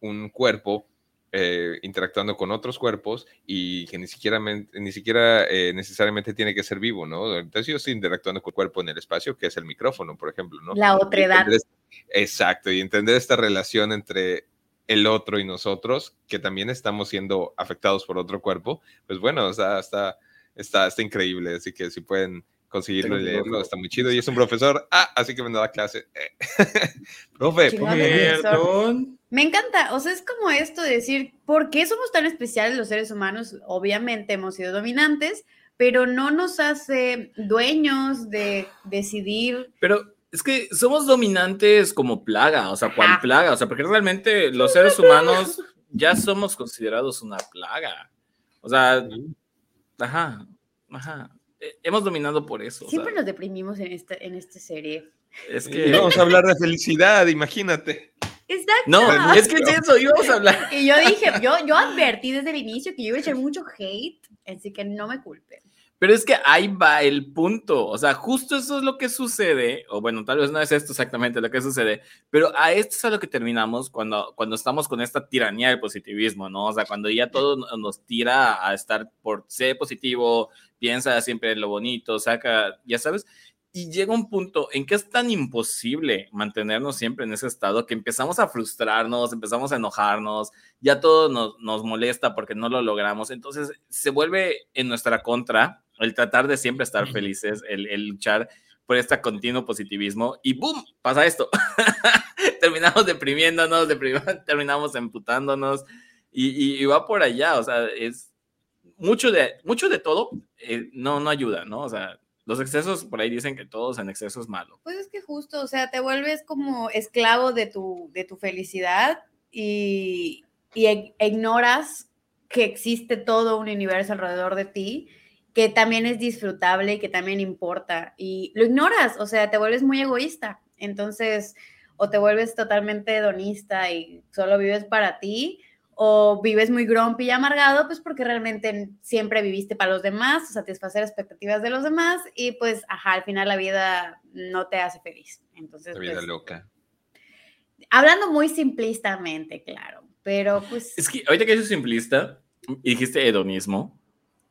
un cuerpo eh, interactuando con otros cuerpos y que ni siquiera, ni siquiera eh, necesariamente tiene que ser vivo, ¿no? Entonces yo estoy interactuando con el cuerpo en el espacio, que es el micrófono, por ejemplo, ¿no? La entender es- Exacto, y entender esta relación entre el otro y nosotros, que también estamos siendo afectados por otro cuerpo, pues bueno, o sea, está, está, está increíble, así que si pueden conseguirlo y leerlo, está muy chido. Y es un profesor, ah, así que me da clase. Profe, Perdón. Me encanta, o sea, es como esto de decir, ¿por qué somos tan especiales los seres humanos? Obviamente hemos sido dominantes, pero no nos hace dueños de decidir. Pero es que somos dominantes como plaga, o sea, cual Ajá. plaga, o sea, porque realmente los seres humanos ya somos considerados una plaga. O sea, ajá, ajá. Eh, Hemos dominado por eso. o Siempre sea, nos deprimimos en esta, en esta serie. es que. vamos a hablar de felicidad, imagínate. Exacto. No, es que es eso, íbamos a hablar. Y yo dije, yo, yo advertí desde el inicio que yo iba a echar mucho hate, así que no me culpen. Pero es que ahí va el punto. O sea, justo eso es lo que sucede, o bueno, tal vez no es esto exactamente lo que sucede, pero a esto es a lo que terminamos cuando, cuando estamos con esta tiranía del positivismo, ¿no? O sea, cuando ya todo nos tira a estar por ser positivo, piensa siempre en lo bonito, saca, ya sabes, y llega un punto en que es tan imposible mantenernos siempre en ese estado que empezamos a frustrarnos, empezamos a enojarnos, ya todo nos, nos molesta porque no lo logramos. Entonces se vuelve en nuestra contra el tratar de siempre estar felices, el, el luchar por este continuo positivismo y ¡boom! pasa esto. terminamos deprimiéndonos, terminamos emputándonos y, y, va por allá. O sea, es mucho de, mucho de todo eh, no, no ayuda, ¿no? O sea, los excesos, por ahí dicen que todos en exceso es malo. Pues es que justo, o sea, te vuelves como esclavo de tu, de tu felicidad y, y ignoras que existe todo un universo alrededor de ti que también es disfrutable y que también importa. Y lo ignoras, o sea, te vuelves muy egoísta. Entonces, o te vuelves totalmente hedonista y solo vives para ti, o vives muy grumpy y amargado, pues porque realmente siempre viviste para los demás, satisfacer expectativas de los demás y pues, ajá, al final la vida no te hace feliz. Entonces, la vida pues, loca. Hablando muy simplistamente, claro, pero pues... Es que ahorita que es simplista dijiste hedonismo,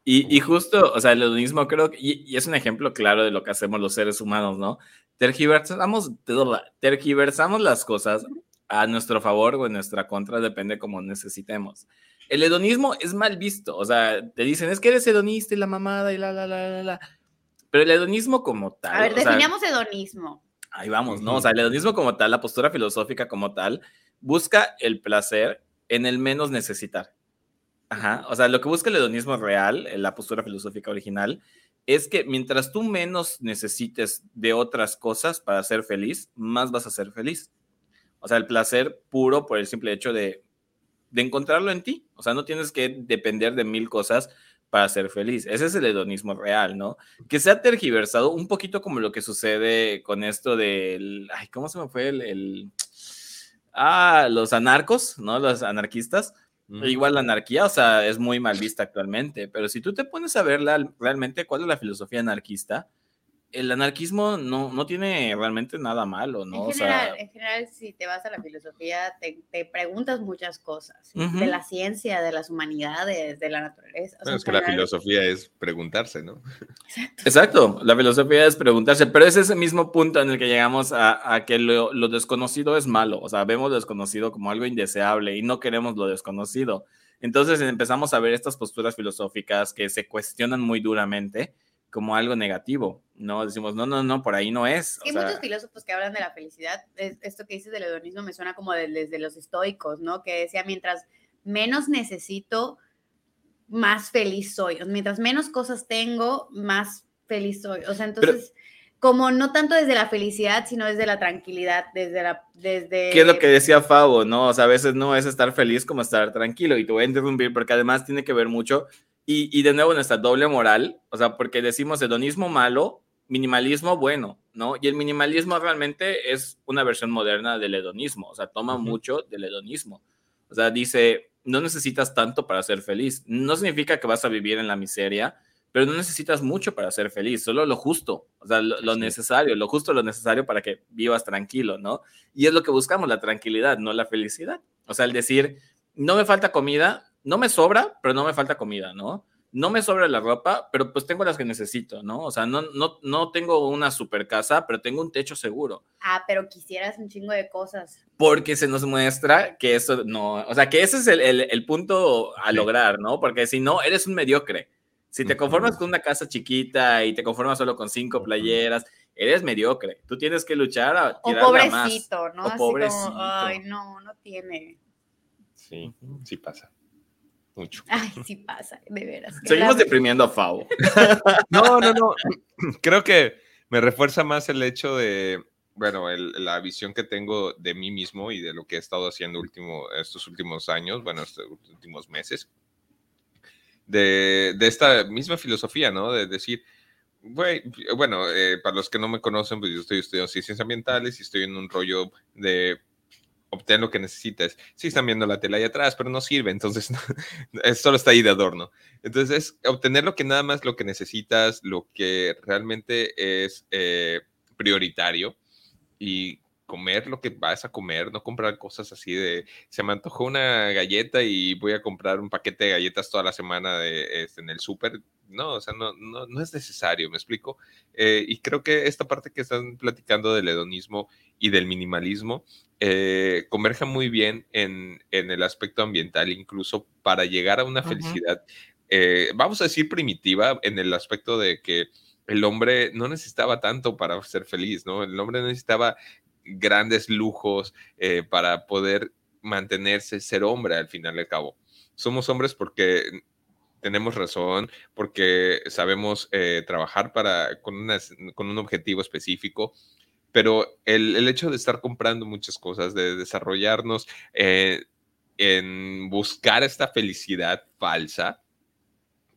y, y, justo, o sea, el hedonismo creo que, y, y, es un ejemplo claro de lo que hacemos los seres humanos, ¿no? Tergiversamos, tergiversamos las cosas a nuestro favor o en nuestra contra, depende como necesitemos. El hedonismo es mal visto, o sea, te dicen, es que eres hedonista y la mamada y la, la, la, la, la. Pero el hedonismo como tal... A ver, definamos sea, hedonismo. Ahí vamos, ¿no? O sea, el hedonismo como tal, la postura filosófica como tal, busca el placer en el menos necesitar. Ajá, o sea, lo que busca el hedonismo real, la postura filosófica original, es que mientras tú menos necesites de otras cosas para ser feliz, más vas a ser feliz. O sea, el placer puro por el simple hecho de, de encontrarlo en ti. O sea, no tienes que depender de mil cosas para ser feliz. Ese es el hedonismo real, ¿no? Que se ha tergiversado un poquito como lo que sucede con esto del... Ay, ¿cómo se me fue el... el... Ah, los anarcos, ¿no? Los anarquistas. Igual la anarquía, o sea, es muy mal vista actualmente, pero si tú te pones a ver realmente cuál es la filosofía anarquista, el anarquismo no, no tiene realmente nada malo, ¿no? En general, o sea, en general si te vas a la filosofía, te, te preguntas muchas cosas, uh -huh. de la ciencia, de las humanidades, de la naturaleza. O sea, es que la filosofía es preguntarse, ¿no? Exacto. Exacto, la filosofía es preguntarse, pero es ese mismo punto en el que llegamos a, a que lo, lo, desconocido es malo, o sea, vemos lo desconocido como algo indeseable y no queremos lo desconocido. Entonces empezamos a ver estas posturas filosóficas que se cuestionan muy duramente como algo negativo, ¿no? Decimos, no, no, no, por ahí no es. Hay sea... muchos filósofos que hablan de la felicidad. Esto que dices del hedonismo me suena como desde de los estoicos, ¿no? Que decía, mientras menos necesito, más feliz soy. Mientras menos cosas tengo, más feliz soy. O sea, entonces... Pero como no tanto desde la felicidad, sino desde la tranquilidad, desde la... Desde... ¿Qué es lo que decía Favo, no? O sea, a veces no es estar feliz como estar tranquilo, y te voy a interrumpir porque además tiene que ver mucho, y, y de nuevo nuestra doble moral, o sea, porque decimos hedonismo malo, minimalismo bueno, ¿no? Y el minimalismo realmente es una versión moderna del hedonismo, o sea, toma uh -huh. mucho del hedonismo. O sea, dice, no necesitas tanto para ser feliz. No significa que vas a vivir en la miseria, pero no necesitas mucho para ser feliz, solo lo justo, o sea, lo, lo, necesario, lo justo, lo necesario para que vivas tranquilo, ¿no? Y es lo que buscamos, la tranquilidad, no la felicidad. O sea, el decir, no me falta comida, no me sobra, pero no me falta comida, ¿no? No me sobra la ropa, pero pues tengo las que necesito, ¿no? O sea, no, no, no tengo una super casa, pero tengo un techo seguro. Ah, pero quisieras un chingo de cosas. Porque se nos muestra que eso no, o sea, que ese es el, el, el punto a lograr, ¿no? Porque si no, eres un mediocre. Si te conformas con una casa chiquita y te conformas solo con cinco playeras, eres mediocre. Tú tienes que luchar a o pobrecito, más. ¿no? O Así pobrecito. Como, ay, no, no tiene. Sí, sí pasa. Mucho. Ay, sí pasa, de veras. Seguimos deprimiendo a Favo. no, no, no. Creo que me refuerza más el hecho de, bueno, el, la visión que tengo de mí mismo y de lo que he estado haciendo último, estos últimos años, bueno, estos últimos meses de, de, esta misma filosofía, ¿no? De decir, güey, bueno, eh, para los que no me conocen, pues yo estoy estudiando ciencias ambientales y estoy en un rollo de obtén lo que necesites. Sí están viendo la tela ahí atrás, pero no sirve, entonces solo está ahí de adorno. Entonces, obtener lo que nada más lo que necesitas, lo que realmente es eh, prioritario y comer lo que vas a comer, no comprar cosas así de, se me antojó una galleta y voy a comprar un paquete de galletas toda la semana de, este, en el súper. No, o sea, no, no, no es necesario, me explico. Eh, y creo que esta parte que están platicando del hedonismo y del minimalismo eh, converge muy bien en, en, el aspecto ambiental, incluso para llegar a una felicidad, eh, vamos a decir primitiva, en el aspecto de que el hombre no necesitaba tanto para ser feliz, ¿no? El hombre necesitaba grandes lujos eh, para poder mantenerse, ser hombre al final del cabo. Somos hombres porque tenemos razón, porque sabemos eh, trabajar para, con, con, un objetivo específico, pero el, el, hecho de estar comprando muchas cosas, de desarrollarnos eh, en buscar esta felicidad falsa,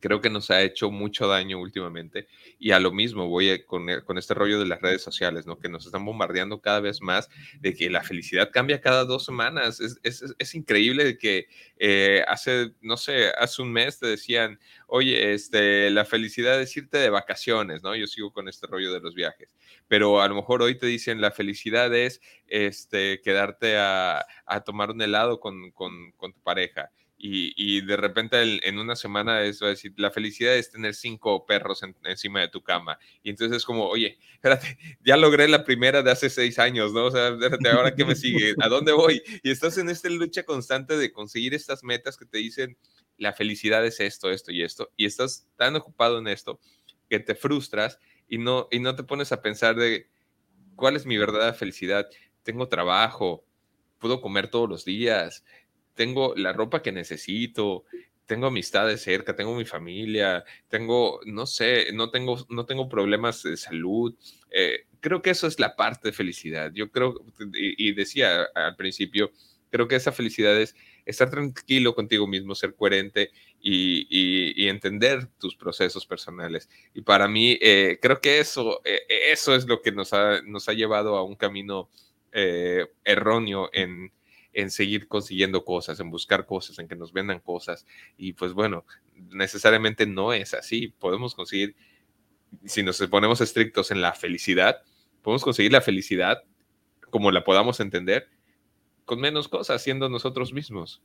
creo que nos ha hecho mucho daño últimamente. Y a lo mismo voy con, e, con, este rollo de las redes sociales, ¿no? Que nos están bombardeando cada vez más de que la felicidad cambia cada dos semanas. Es, es, es increíble de que eh, hace, no sé, hace un mes te decían, oye, este, la felicidad es irte de vacaciones, ¿no? Yo sigo con este rollo de los viajes. Pero a lo mejor hoy te dicen, la felicidad es este, quedarte a, a tomar un helado con, con, con tu pareja y, de repente en una semana a decir, la felicidad es tener cinco perros encima de tu cama. Y entonces es como, oye, espérate, ya logré la primera de hace seis años, ¿no? O sea, espérate, ahora qué me sigue, ¿a dónde voy? Y estás en esta lucha constante de conseguir estas metas que te dicen, la felicidad es esto, esto y esto. Y estás tan ocupado en esto que te frustras y no, y no te pones a pensar de, ¿cuál es mi verdadera felicidad? Tengo trabajo, puedo comer todos los días, tengo la ropa que necesito, tengo amistades cerca, tengo mi familia, tengo, no sé, no tengo, no tengo problemas de salud. Eh, creo que eso es la parte de felicidad. Yo creo, y, decía al principio, creo que esa felicidad es estar tranquilo contigo mismo, ser coherente y, entender tus procesos personales. Y para mí, eh, creo que eso, eh, eso es lo que nos ha, nos ha llevado a un camino erróneo en, en seguir consiguiendo cosas, en buscar cosas, en que nos vendan cosas. Y pues bueno, necesariamente no es así. Podemos conseguir, si nos ponemos estrictos en la felicidad, podemos conseguir la felicidad como la podamos entender con menos cosas, siendo nosotros mismos.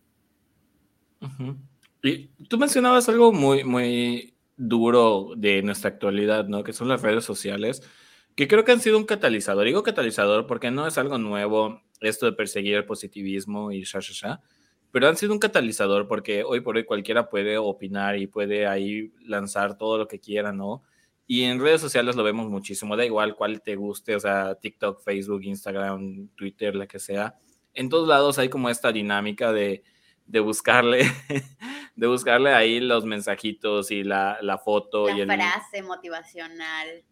Y tú mencionabas algo muy, muy duro de nuestra actualidad, ¿no? Que son las redes sociales, que creo que han sido un catalizador. Digo catalizador porque no es algo nuevo esto de perseguir el positivismo y sha, sha, sha, pero han sido un catalizador porque hoy por hoy cualquiera puede opinar y puede ahí lanzar todo lo que quiera, ¿no? Y en redes sociales lo vemos muchísimo, da igual cuál te guste, o sea, TikTok, Facebook, Instagram, Twitter, la que sea. En todos lados hay como esta dinámica de, de buscarle, de buscarle ahí los mensajitos y la, la foto. La y el, frase motivacional.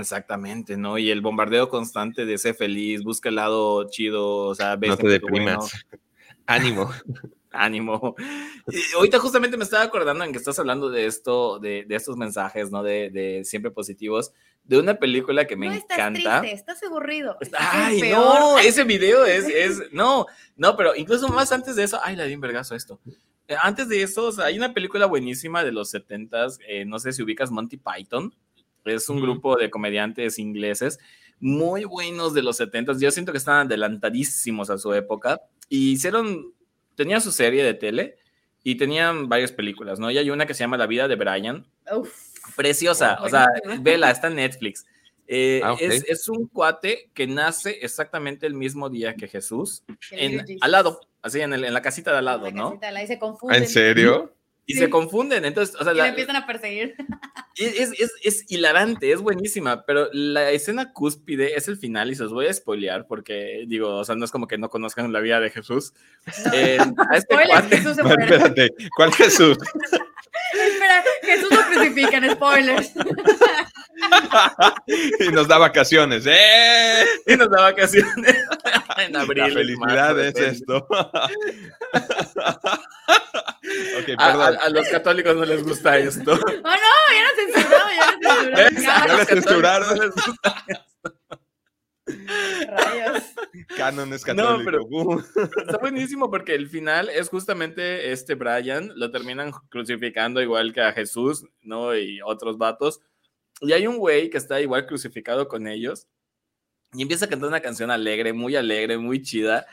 exactamente, ¿no? Y el bombardeo constante de ser feliz, busca el lado chido, o sea, ves no te deprimas. Ánimo. Ánimo. Y ahorita justamente me estaba acordando en que estás hablando de esto, de, de estos mensajes, ¿no? De, de, siempre positivos, de una película que me no, encanta. Estás triste, estás aburrido. Ay, no, ese video es, es, no, no, pero incluso más antes de eso, ay, la di un vergazo esto. Eh, antes de eso, o sea, hay una película buenísima de los 70s, eh, no sé si ubicas Monty Python, es un grupo de comediantes ingleses muy buenos de los 70s, yo siento que están adelantadísimos a su época, y hicieron, tenían su serie de tele y tenían varias películas, ¿no? Y hay una que se llama La vida de Brian. Uf. Preciosa, o sea, vela, está en Netflix. Eh, ah, okay. es, es, un cuate que nace exactamente el mismo día que Jesús, en, al lado, así en, el, en, la casita de al lado, la ¿no? Casita, la, y se confunden. ¿En serio? Y sí. se confunden, entonces, o sea, y la, empiezan a perseguir. Es, es, es, hilarante, es buenísima, pero la escena cúspide es el final y se los voy a spoilear porque, digo, o sea, no es como que no conozcan la vida de Jesús. Eh, a este cuate, Jesús se muere. Espérate, ¿cuál Jesús? Espera, Jesús lo crucifican, spoilers. y nos da vacaciones, ¡eh! Y nos da vacaciones en abril. La felicidad marzo, es esto. okay, a, a, los católicos no les gusta esto. Oh, no, ya lo censuraron, ya lo censuraron. Ya lo censuraron. Rayos. Canon es católico. No, pero está buenísimo porque el final es justamente este Brian, lo terminan crucificando igual que a Jesús, ¿no? Y otros vatos. Y hay un güey que está igual crucificado con ellos y empieza a cantar una canción alegre, muy alegre, muy chida,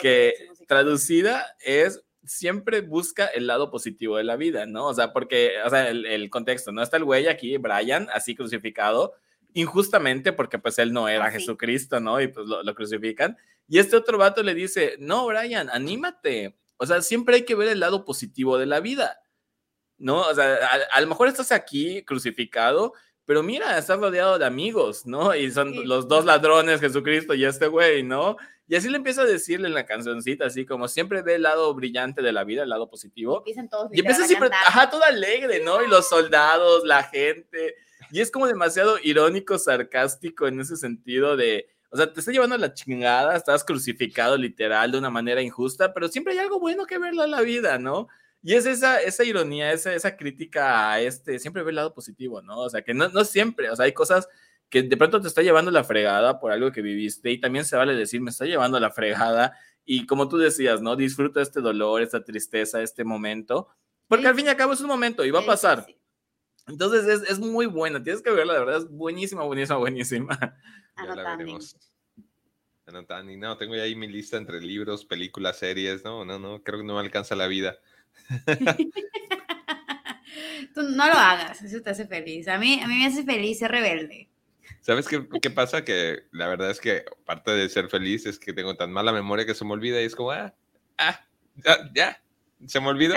que traducida es siempre busca el lado positivo de la vida, ¿no? O sea, porque, o sea, el, contexto, ¿no? Está el güey aquí, Brian, así crucificado, injustamente porque pues él no era Jesucristo, ¿no? Y pues lo, crucifican. Y este otro vato le dice, no, Brian, anímate. O sea, siempre hay que ver el lado positivo de la vida, ¿no? O sea, a, a lo mejor estás aquí crucificado pero mira, estás rodeado de amigos, ¿no? Y son los dos ladrones, Jesucristo y este güey, ¿no? Y así le empieza a decirle en la cancioncita, así como siempre ve el lado brillante de la vida, el lado positivo. Y, todos y empieza siempre, ajá, todo alegre, ¿no? Y los soldados, la gente. Y es como demasiado irónico, sarcástico en ese sentido de, o sea, te está llevando a la chingada, estás crucificado literal de una manera injusta, pero siempre hay algo bueno que verlo en la vida, ¿no? Y es esa, esa ironía, esa, esa crítica a este, siempre ve el lado positivo, ¿no? O sea, que no, no siempre, o sea, hay cosas que de pronto te está llevando la fregada por algo que viviste y también se vale decir, me está llevando la fregada y como tú decías, ¿no? Disfruta este dolor, esta tristeza, este momento, porque al fin y al cabo es un momento y va a pasar. Entonces es, es muy buena, tienes que verla, de verdad, es buenísima, buenísima, buenísima. Ya la veremos. No, tengo ya ahí mi lista entre libros, películas, series, no, no, no, creo que no me alcanza la vida. Tú no lo hagas, eso te hace feliz. A mí, a mí me hace feliz ser rebelde. ¿Sabes qué, qué, pasa? Que la verdad es que parte de ser feliz es que tengo tan mala memoria que se me olvida y es como, ah, ah, ya, ya se me olvidó.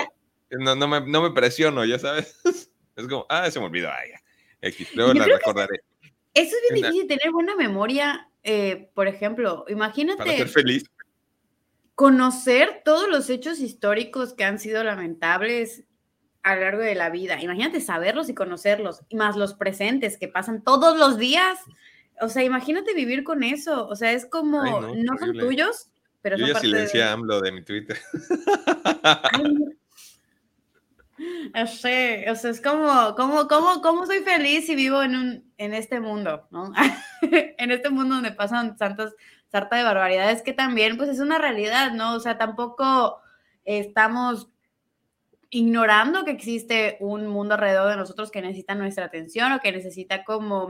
No, no, me, no me presiono, ya sabes. Es como, ah, se me olvidó, ay, luego la recordaré. Eso es bien difícil, tener buena memoria. Eh, por ejemplo, imagínate. Para ser feliz conocer todos los hechos históricos que han sido lamentables a lo largo de la vida. Imagínate saberlos y conocerlos, y más los presentes que pasan todos los días. O sea, imagínate vivir con eso. O sea, es como, no, son tuyos, pero Yo son ya silencié de... AMLO de mi Twitter. o sea, es como, como, como, cómo soy feliz si vivo en, un, en este mundo, ¿no? en este mundo donde pasan tantas sarta de barbaridades que también pues es una realidad, ¿no? O sea, tampoco estamos ignorando que existe un mundo alrededor de nosotros que necesita nuestra atención o que necesita como,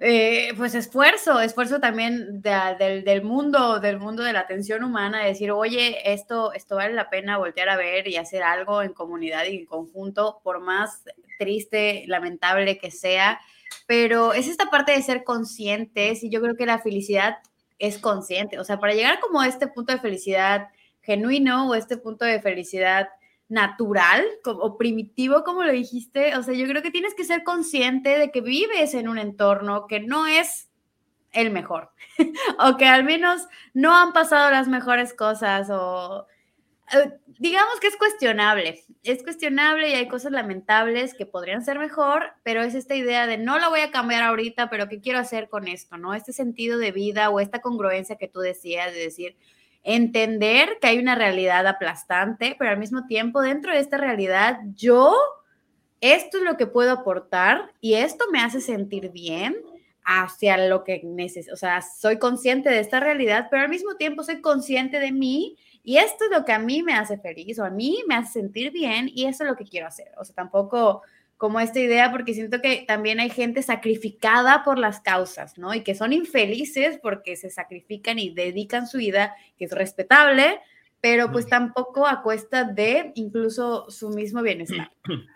eh, pues esfuerzo, esfuerzo también del, mundo, del mundo de la atención humana, decir, oye, esto, esto vale la pena voltear a ver y hacer algo en comunidad y en conjunto, por más triste, lamentable que sea, pero es esta parte de ser conscientes y yo creo que la felicidad es consciente. O sea, para llegar como a este punto de felicidad genuino o este punto de felicidad natural o primitivo, como lo dijiste, o sea, yo creo que tienes que ser consciente de que vives en un entorno que no es el mejor, o que al menos no han pasado las mejores cosas, o eh, digamos que es cuestionable, es cuestionable y hay cosas lamentables que podrían ser mejor, pero es esta idea de no la voy a cambiar ahorita, pero ¿qué quiero hacer con esto? ¿No? Este sentido de vida o esta congruencia que tú decías de decir, entender que hay una realidad aplastante, pero al mismo tiempo dentro de esta realidad yo, esto es lo que puedo aportar y esto me hace sentir bien hacia lo que necesito, o sea, soy consciente de esta realidad, pero al mismo tiempo soy consciente de mí y esto es lo que a mí me hace feliz o a mí me hace sentir bien y eso es lo que quiero hacer. O sea, tampoco como esta idea porque siento que también hay gente sacrificada por las causas, ¿no? Y que son infelices porque se sacrifican y dedican su vida, que es respetable, pero pues tampoco a cuesta de incluso su mismo bienestar.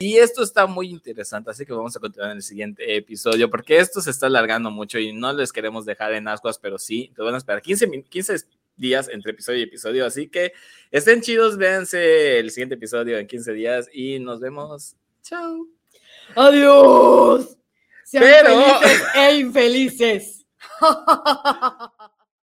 Y esto está muy interesante, así que vamos a continuar en el siguiente episodio, porque esto se está alargando mucho y no les queremos dejar en ascuas, pero sí, te van a esperar 15, 15 días entre episodio y episodio. Así que estén chidos, véanse el siguiente episodio en 15 días y nos vemos. Chao. Adiós. Sean Pero... felices e infelices.